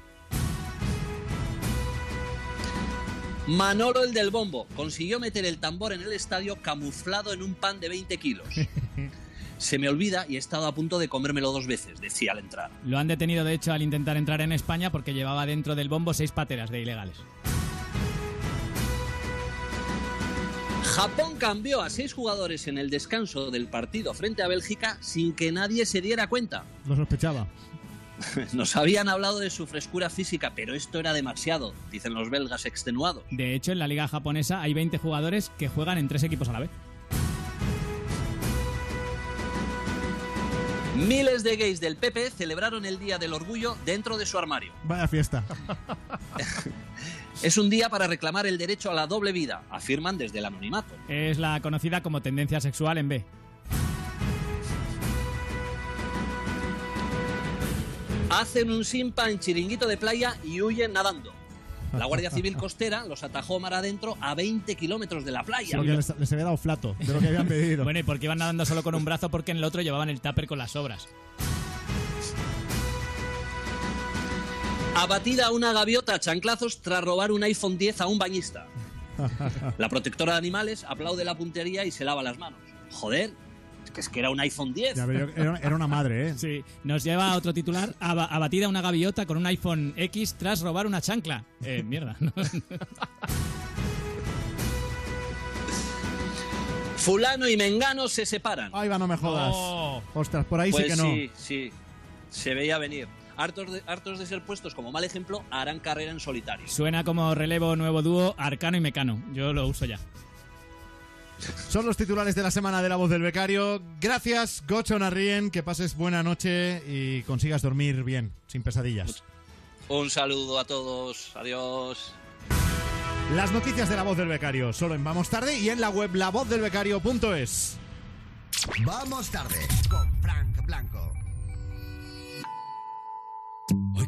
Manolo el del bombo consiguió meter el tambor en el estadio camuflado en un pan de 20 kilos. Se me olvida y he estado a punto de comérmelo dos veces, decía al entrar. Lo han detenido, de hecho, al intentar entrar en España porque llevaba dentro del bombo seis pateras de ilegales. Japón cambió a seis jugadores en el descanso del partido frente a Bélgica sin que nadie se diera cuenta. Lo sospechaba. Nos habían hablado de su frescura física, pero esto era demasiado, dicen los belgas extenuados. De hecho, en la liga japonesa hay 20 jugadores que juegan en tres equipos a la vez. Miles de gays del PP celebraron el Día del Orgullo dentro de su armario. Vaya fiesta. Es un día para reclamar el derecho a la doble vida, afirman desde el anonimato. Es la conocida como tendencia sexual en B. Hacen un simpa en chiringuito de playa y huyen nadando. La Guardia Civil Costera los atajó mar adentro a 20 kilómetros de la playa. Porque les, les había dado flato de lo que habían pedido. Bueno, ¿y por qué iban nadando solo con un brazo? Porque en el otro llevaban el tupper con las sobras. Abatida una gaviota a chanclazos tras robar un iPhone 10 a un bañista. La protectora de animales aplaude la puntería y se lava las manos. Joder, que, es que era un iPhone 10. Ya, pero era, era una madre, ¿eh? Sí, nos lleva a otro titular. Aba- abatida una gaviota con un iPhone X tras robar una chancla. Eh, mierda. ¿no? Fulano y Mengano se separan. Ahí va, no me jodas. Ostras, por ahí pues sí que no. sí, sí. Se veía venir. Hartos de, hartos de ser puestos como mal ejemplo, harán carrera en solitario. Suena como relevo nuevo dúo Arcano y Mecano. Yo lo uso ya. Son los titulares de la semana de La Voz del Becario. Gracias, Gocho Narrien. Que pases buena noche y consigas dormir bien, sin pesadillas. Un saludo a todos. Adiós. Las noticias de La Voz del Becario, solo en Vamos Tarde y en la web lavozdelbecario.es. Vamos tarde con Frank Blanco.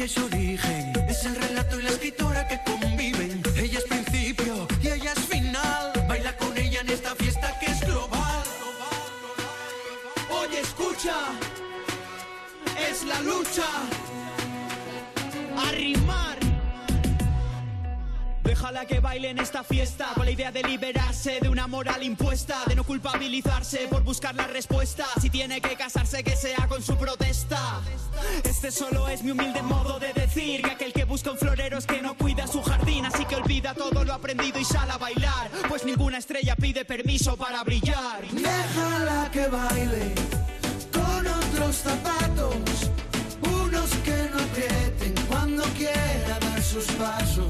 Ella es origen. Es el relato y la escritora que conviven. Ella es principio y ella es final. Baila con ella en esta fiesta que es global. Oye, escucha, es la lucha. Arrimar. Déjala que baile en esta fiesta con la idea de liberarse de una moral impuesta, de no culpabilizarse por buscar la respuesta. Si tiene que casarse, que sea con su protesta. Este solo es mi humilde modo de decir que aquel que busca un florero es que no cuida su jardín, así que olvida todo lo aprendido y sale a bailar, pues ninguna estrella pide permiso para brillar. Déjala que baile con otros zapatos, unos que no aprieten cuando quiera dar sus pasos.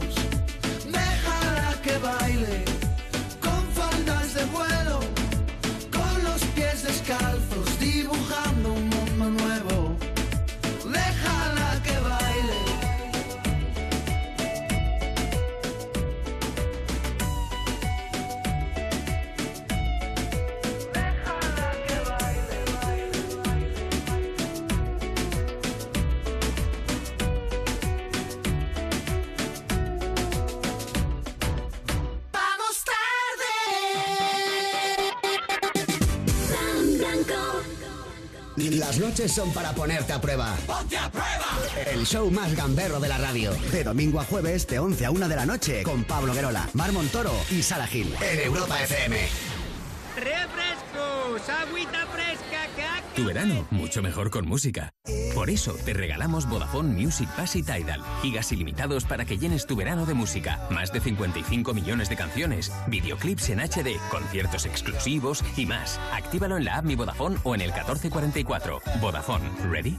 Las noches son para ponerte a prueba. ¡Ponte a prueba! El show más gamberro de la radio. De domingo a jueves, de 11 a 1 de la noche, con Pablo Guerola, Mar Montoro y Sara Gil. En Europa FM. ¡Refrescos! ¡Agüita fresca! Tu verano, mucho mejor con música. Por eso te regalamos Vodafone Music Pass y Tidal. Gigas ilimitados para que llenes tu verano de música. Más de 55 millones de canciones, videoclips en HD, conciertos exclusivos y más. Actívalo en la app Mi Vodafone o en el 1444. Vodafone, ¿ready?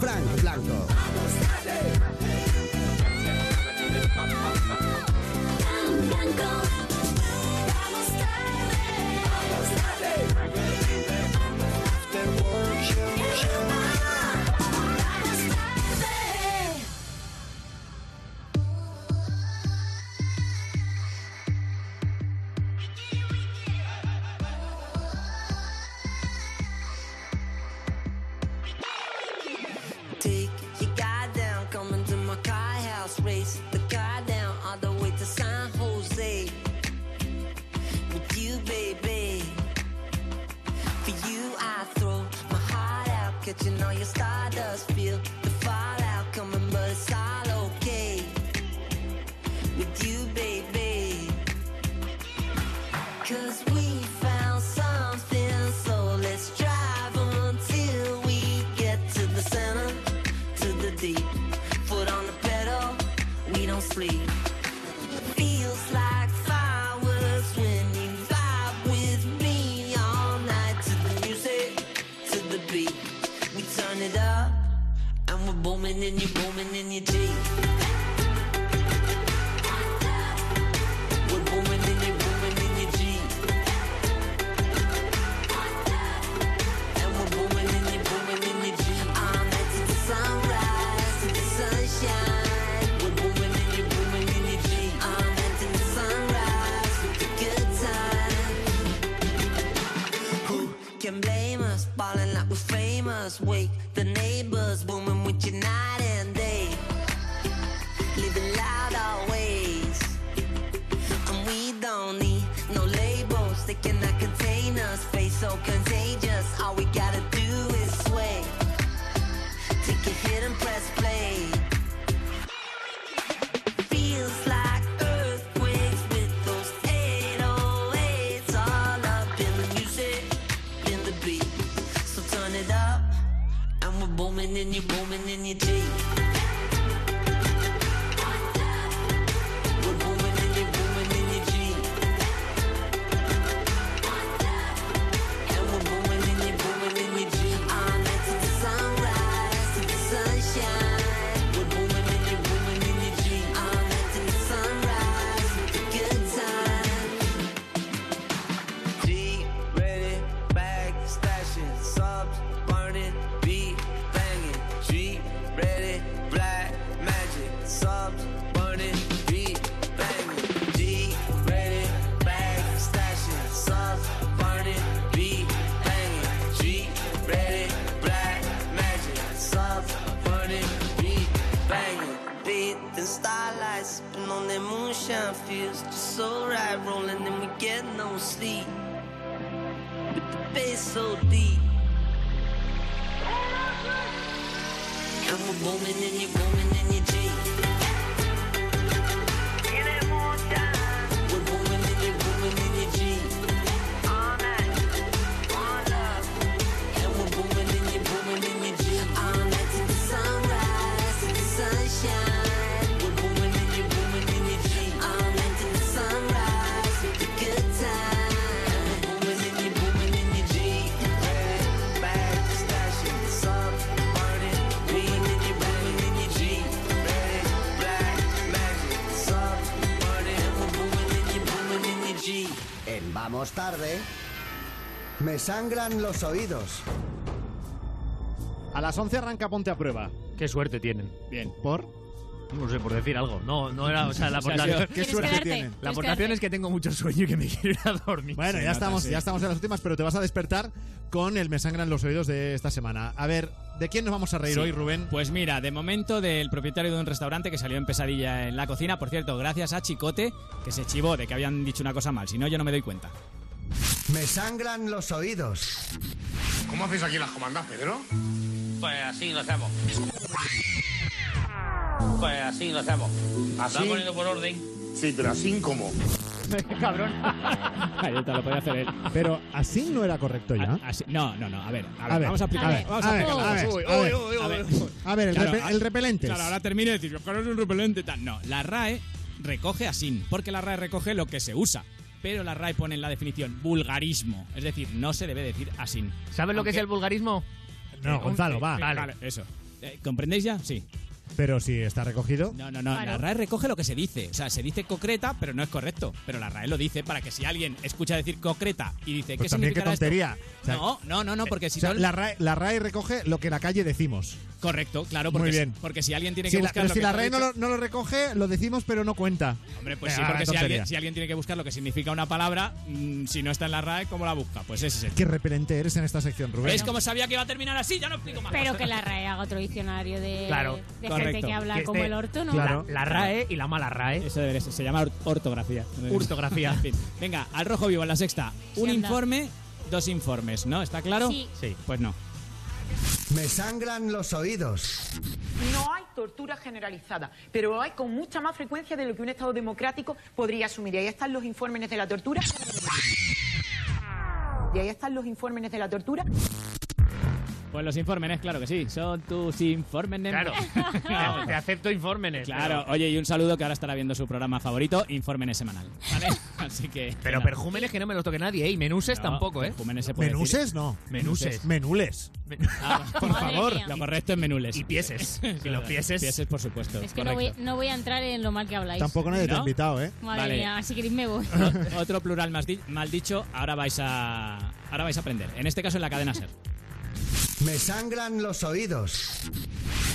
Frank Blanco. Turn it balling like we're famous. Wake the neighbors booming with you night and day. Living loud always. And we don't need no labels. They cannot contain us. Face so contagious. All we gotta moment in your day. Feels just so right, rolling and we get no sleep. With the bass so deep. And we're booming and you're me sangran los oídos. A las 11 arranca Ponte a Prueba. Qué suerte tienen. Bien. ¿Por? No sé, por decir algo. No, no era, o sea, la O sea, aportación. ¿Qué suerte tienen? La aportación es que tengo mucho sueño y que me quiero ir a dormir. Bueno, Se ya nota, estamos, sí. ya estamos en las últimas, pero te vas a despertar con el Me sangran los oídos de esta semana. A ver, ¿de quién nos vamos a reír Sí. hoy, Rubén? Pues mira, de momento del propietario de un restaurante que salió en pesadilla en la cocina. Por cierto, gracias a Chicote, que se chivó de que habían dicho una cosa mal. Si no, yo no me doy cuenta. Me sangran los oídos. ¿Cómo hacéis aquí las comandas, Pedro? Pues así lo hacemos. Pues así lo hacemos. ¿Así? Poniendo por orden. Sí, pero así como. Cabrón. Ahí te lo podía hacer él. Pero así no era correcto ya. Así- no, no, no. A ver, a ver, A ver, vamos a aplicar. a ver, vamos a ver, aplicar a las ver, cosas. a ver, Uy, uy, uy, a ver. uy. A ver, el Claro, repe- a- el repelente. Claro, ahora termino de decir, "Pero no es un repelente tal. No, la RAE recoge así, porque la RAE recoge lo que se usa. Pero la RAE pone en la definición vulgarismo. Es decir, no se debe decir así. ¿Sabes lo que es el vulgarismo? No, Eh, Gonzalo, un- va. eh, Vale, eso. Eh, ¿Comprendéis ya? Sí. Pero si está recogido. No, no, no. Claro. La RAE recoge lo que se dice. O sea, se dice concreta, pero no es correcto. Pero la RAE lo dice para que si alguien escucha decir concreta y dice, Pues ¿qué también qué tontería. O sea, no, no, no, no, porque si o sea, no... la, RAE, la RAE recoge lo que en la calle decimos. Correcto, claro, porque, Muy bien. porque si alguien tiene Si que la, buscar pero lo si que la RAE no lo, no lo recoge, lo decimos, pero no cuenta. Hombre, pues sí, Venga, porque si alguien, si alguien tiene que buscar lo que significa una palabra, mm, si no está en la RAE, ¿cómo la busca? Pues ese es el. Qué repelente eres en esta sección, Rubén. ¿Ves cómo sabía que iba a terminar así? Ya no explico más. Pero que la RAE haga otro diccionario de, Claro, de gente correcto. que habla Que como el orto, ¿no? Claro. La, la RAE y la mala RAE. Eso debería ser, se llama or- ortografía. Ortografía. En fin. Venga, al rojo vivo en la sexta. Sí, Un anda. informe, dos informes, ¿no? ¿Está claro? Sí. Sí. Pues no. Me sangran los oídos. No hay tortura generalizada, pero hay con mucha más frecuencia de lo que un Estado democrático podría asumir. Y ahí están los informes de la tortura. Y ahí están los informes de la tortura. Pues los informes, claro que sí. Son tus informes. Claro. Te acepto informes. Claro, oye, y un saludo que ahora estará viendo su programa favorito, Infórmenes Semanal. ¿Vale? Así que. Pero nada. perjúmenes que no me los toque nadie, ¿eh? Y menuses No, tampoco, ¿eh? perjúmenes se puede Menuses decir. no. Menuses. Menules. Ah, por favor, mía. lo correcto es menules. Y pieses. Y los pieses. Pieses, por supuesto. Es que no voy, no voy a entrar en lo mal que habláis. Tampoco nadie te ha ¿No? invitado, ¿eh? Madre Vale. mía, si queréis me voy. Otro plural más di- mal dicho, ahora vais a ahora vais a aprender. En este caso en la cadena ser. Me sangran los oídos.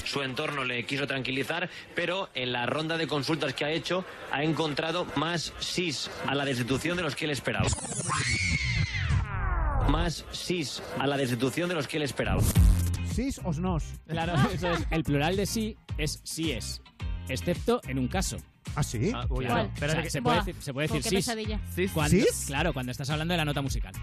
Su entorno le quiso tranquilizar, pero en la ronda de consultas que ha hecho ha encontrado más sís a la destitución de los que él esperaba. más sís a la destitución de los que él esperaba. ¿Sis o nos? Claro, eso es. El plural de sí es sí es. Excepto en un caso. ¿Ah, sí? uy, Claro, no, espérate o sea, que- se puede Buah, decir, se puede decir qué sis. pesadilla. Cuando- ¿Sis? Claro, cuando estás hablando de la nota musical.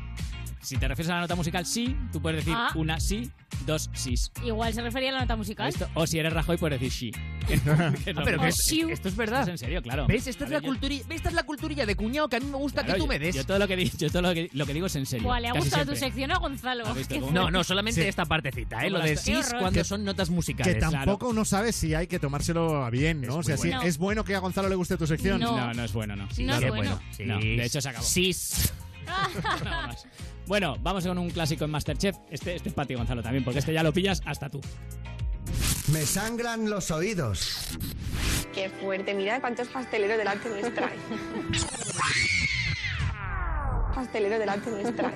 Si te refieres a la nota musical sí, tú puedes decir Ah. una sí, dos sís. Igual se refería a la nota musical. Esto- o si eres Rajoy, puedes decir sí. Que es Ah, pero normal. que es- esto es verdad. Esto es en serio, claro. ¿Ves? Esta A es, ver, la yo- culturilla, esta es la culturilla de cuñado que a mí me gusta claro, que tú yo- me des. Yo todo lo que, di- yo todo lo que, lo que digo es en serio. Buah, le ha casi gustado tu siempre. sección a Gonzalo. ¿Has visto Qué cómo? No, no, solamente Sí. esta partecita, ¿eh? Lo de Qué sis horror. cuando Que- son notas Que musicales. tampoco uno sabe si hay que tomárselo a bien, ¿no? o sea, muy si bueno. es bueno que a Gonzalo le guste tu sección. No. No, no es bueno, no. No es Qué bueno. Sí. No, de hecho se acabó. Sis. Nada más. Bueno, vamos con un clásico en Masterchef. Este, este es para ti, Gonzalo, también, porque este ya lo pillas hasta tú. Me sangran los oídos. Qué fuerte, mira cuántos pasteleros delante nuestra. Pastelero delante nuestra.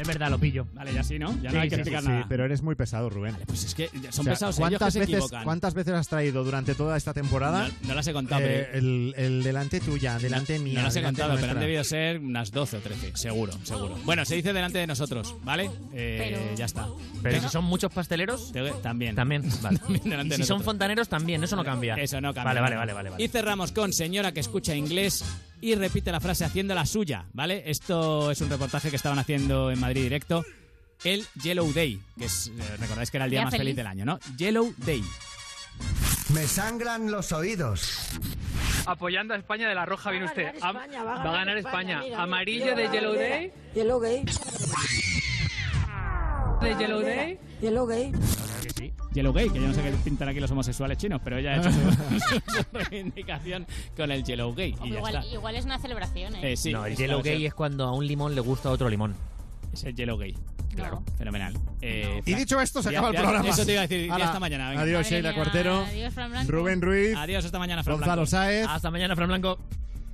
Es verdad, lo pillo. Vale, ya sí, ¿no? Ya no hay que sí, explicar sí, nada. pero eres muy pesado, Rubén. Pues es que son O sea, pesados ellos que ¿cuántas se veces, equivocan. ¿Cuántas veces has traído durante toda esta temporada? No, no las he contado, eh, pero- el, el delante tuya, delante mía. No las he contado, pero han debido ser unas 12 o 13, seguro, seguro. Bueno, se dice delante de nosotros, ¿vale? Eh, Pero- Ya está. Pero si son muchos pasteleros, Te- También. también. Vale. También delante Y de si son fontaneros, también. Eso no cambia. Eso no cambia. Vale, vale, vale, vale. vale. Y cerramos con señora que escucha inglés y repite la frase haciendo la suya, ¿vale? Esto es un reportaje que estaban haciendo en Madrid Directo. El Yellow Day, que es, eh, recordáis que era el día Día más feliz. feliz. del año, ¿no? Yellow Day. Me sangran los oídos. Apoyando a España de la roja, viene usted. ganar Am- España, va a va a ganar España, España. mira, Amarillo mira, de Yellow. Day. Yellow Gay. De Yellow Day. Yellow Gay. Yellow Gay, que yo no sé qué pintan aquí los homosexuales chinos, pero ella ha hecho su, su reivindicación con el Yellow Gay. Y ya Igual, está. igual es una celebración, ¿eh? Eh, sí, no, el es- yellow gay es cuando a un limón le gusta otro limón. Es el Yellow Gay. Claro. Fenomenal. Eh, Y dicho esto, se ya- acaba el ya- programa. Eso te iba a decir. Hasta mañana. venga. Adiós, Madre Sheila mía, Cuartero. adiós, Fran Blanco. Rubén Ruiz. Adiós, hasta mañana, Fran Gonzalo Blanco. Sáez. Hasta mañana, Fran Blanco.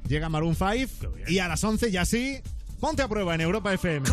Llega Maroon 5. Y a las 11 ya sí, ponte a prueba en Europa FM.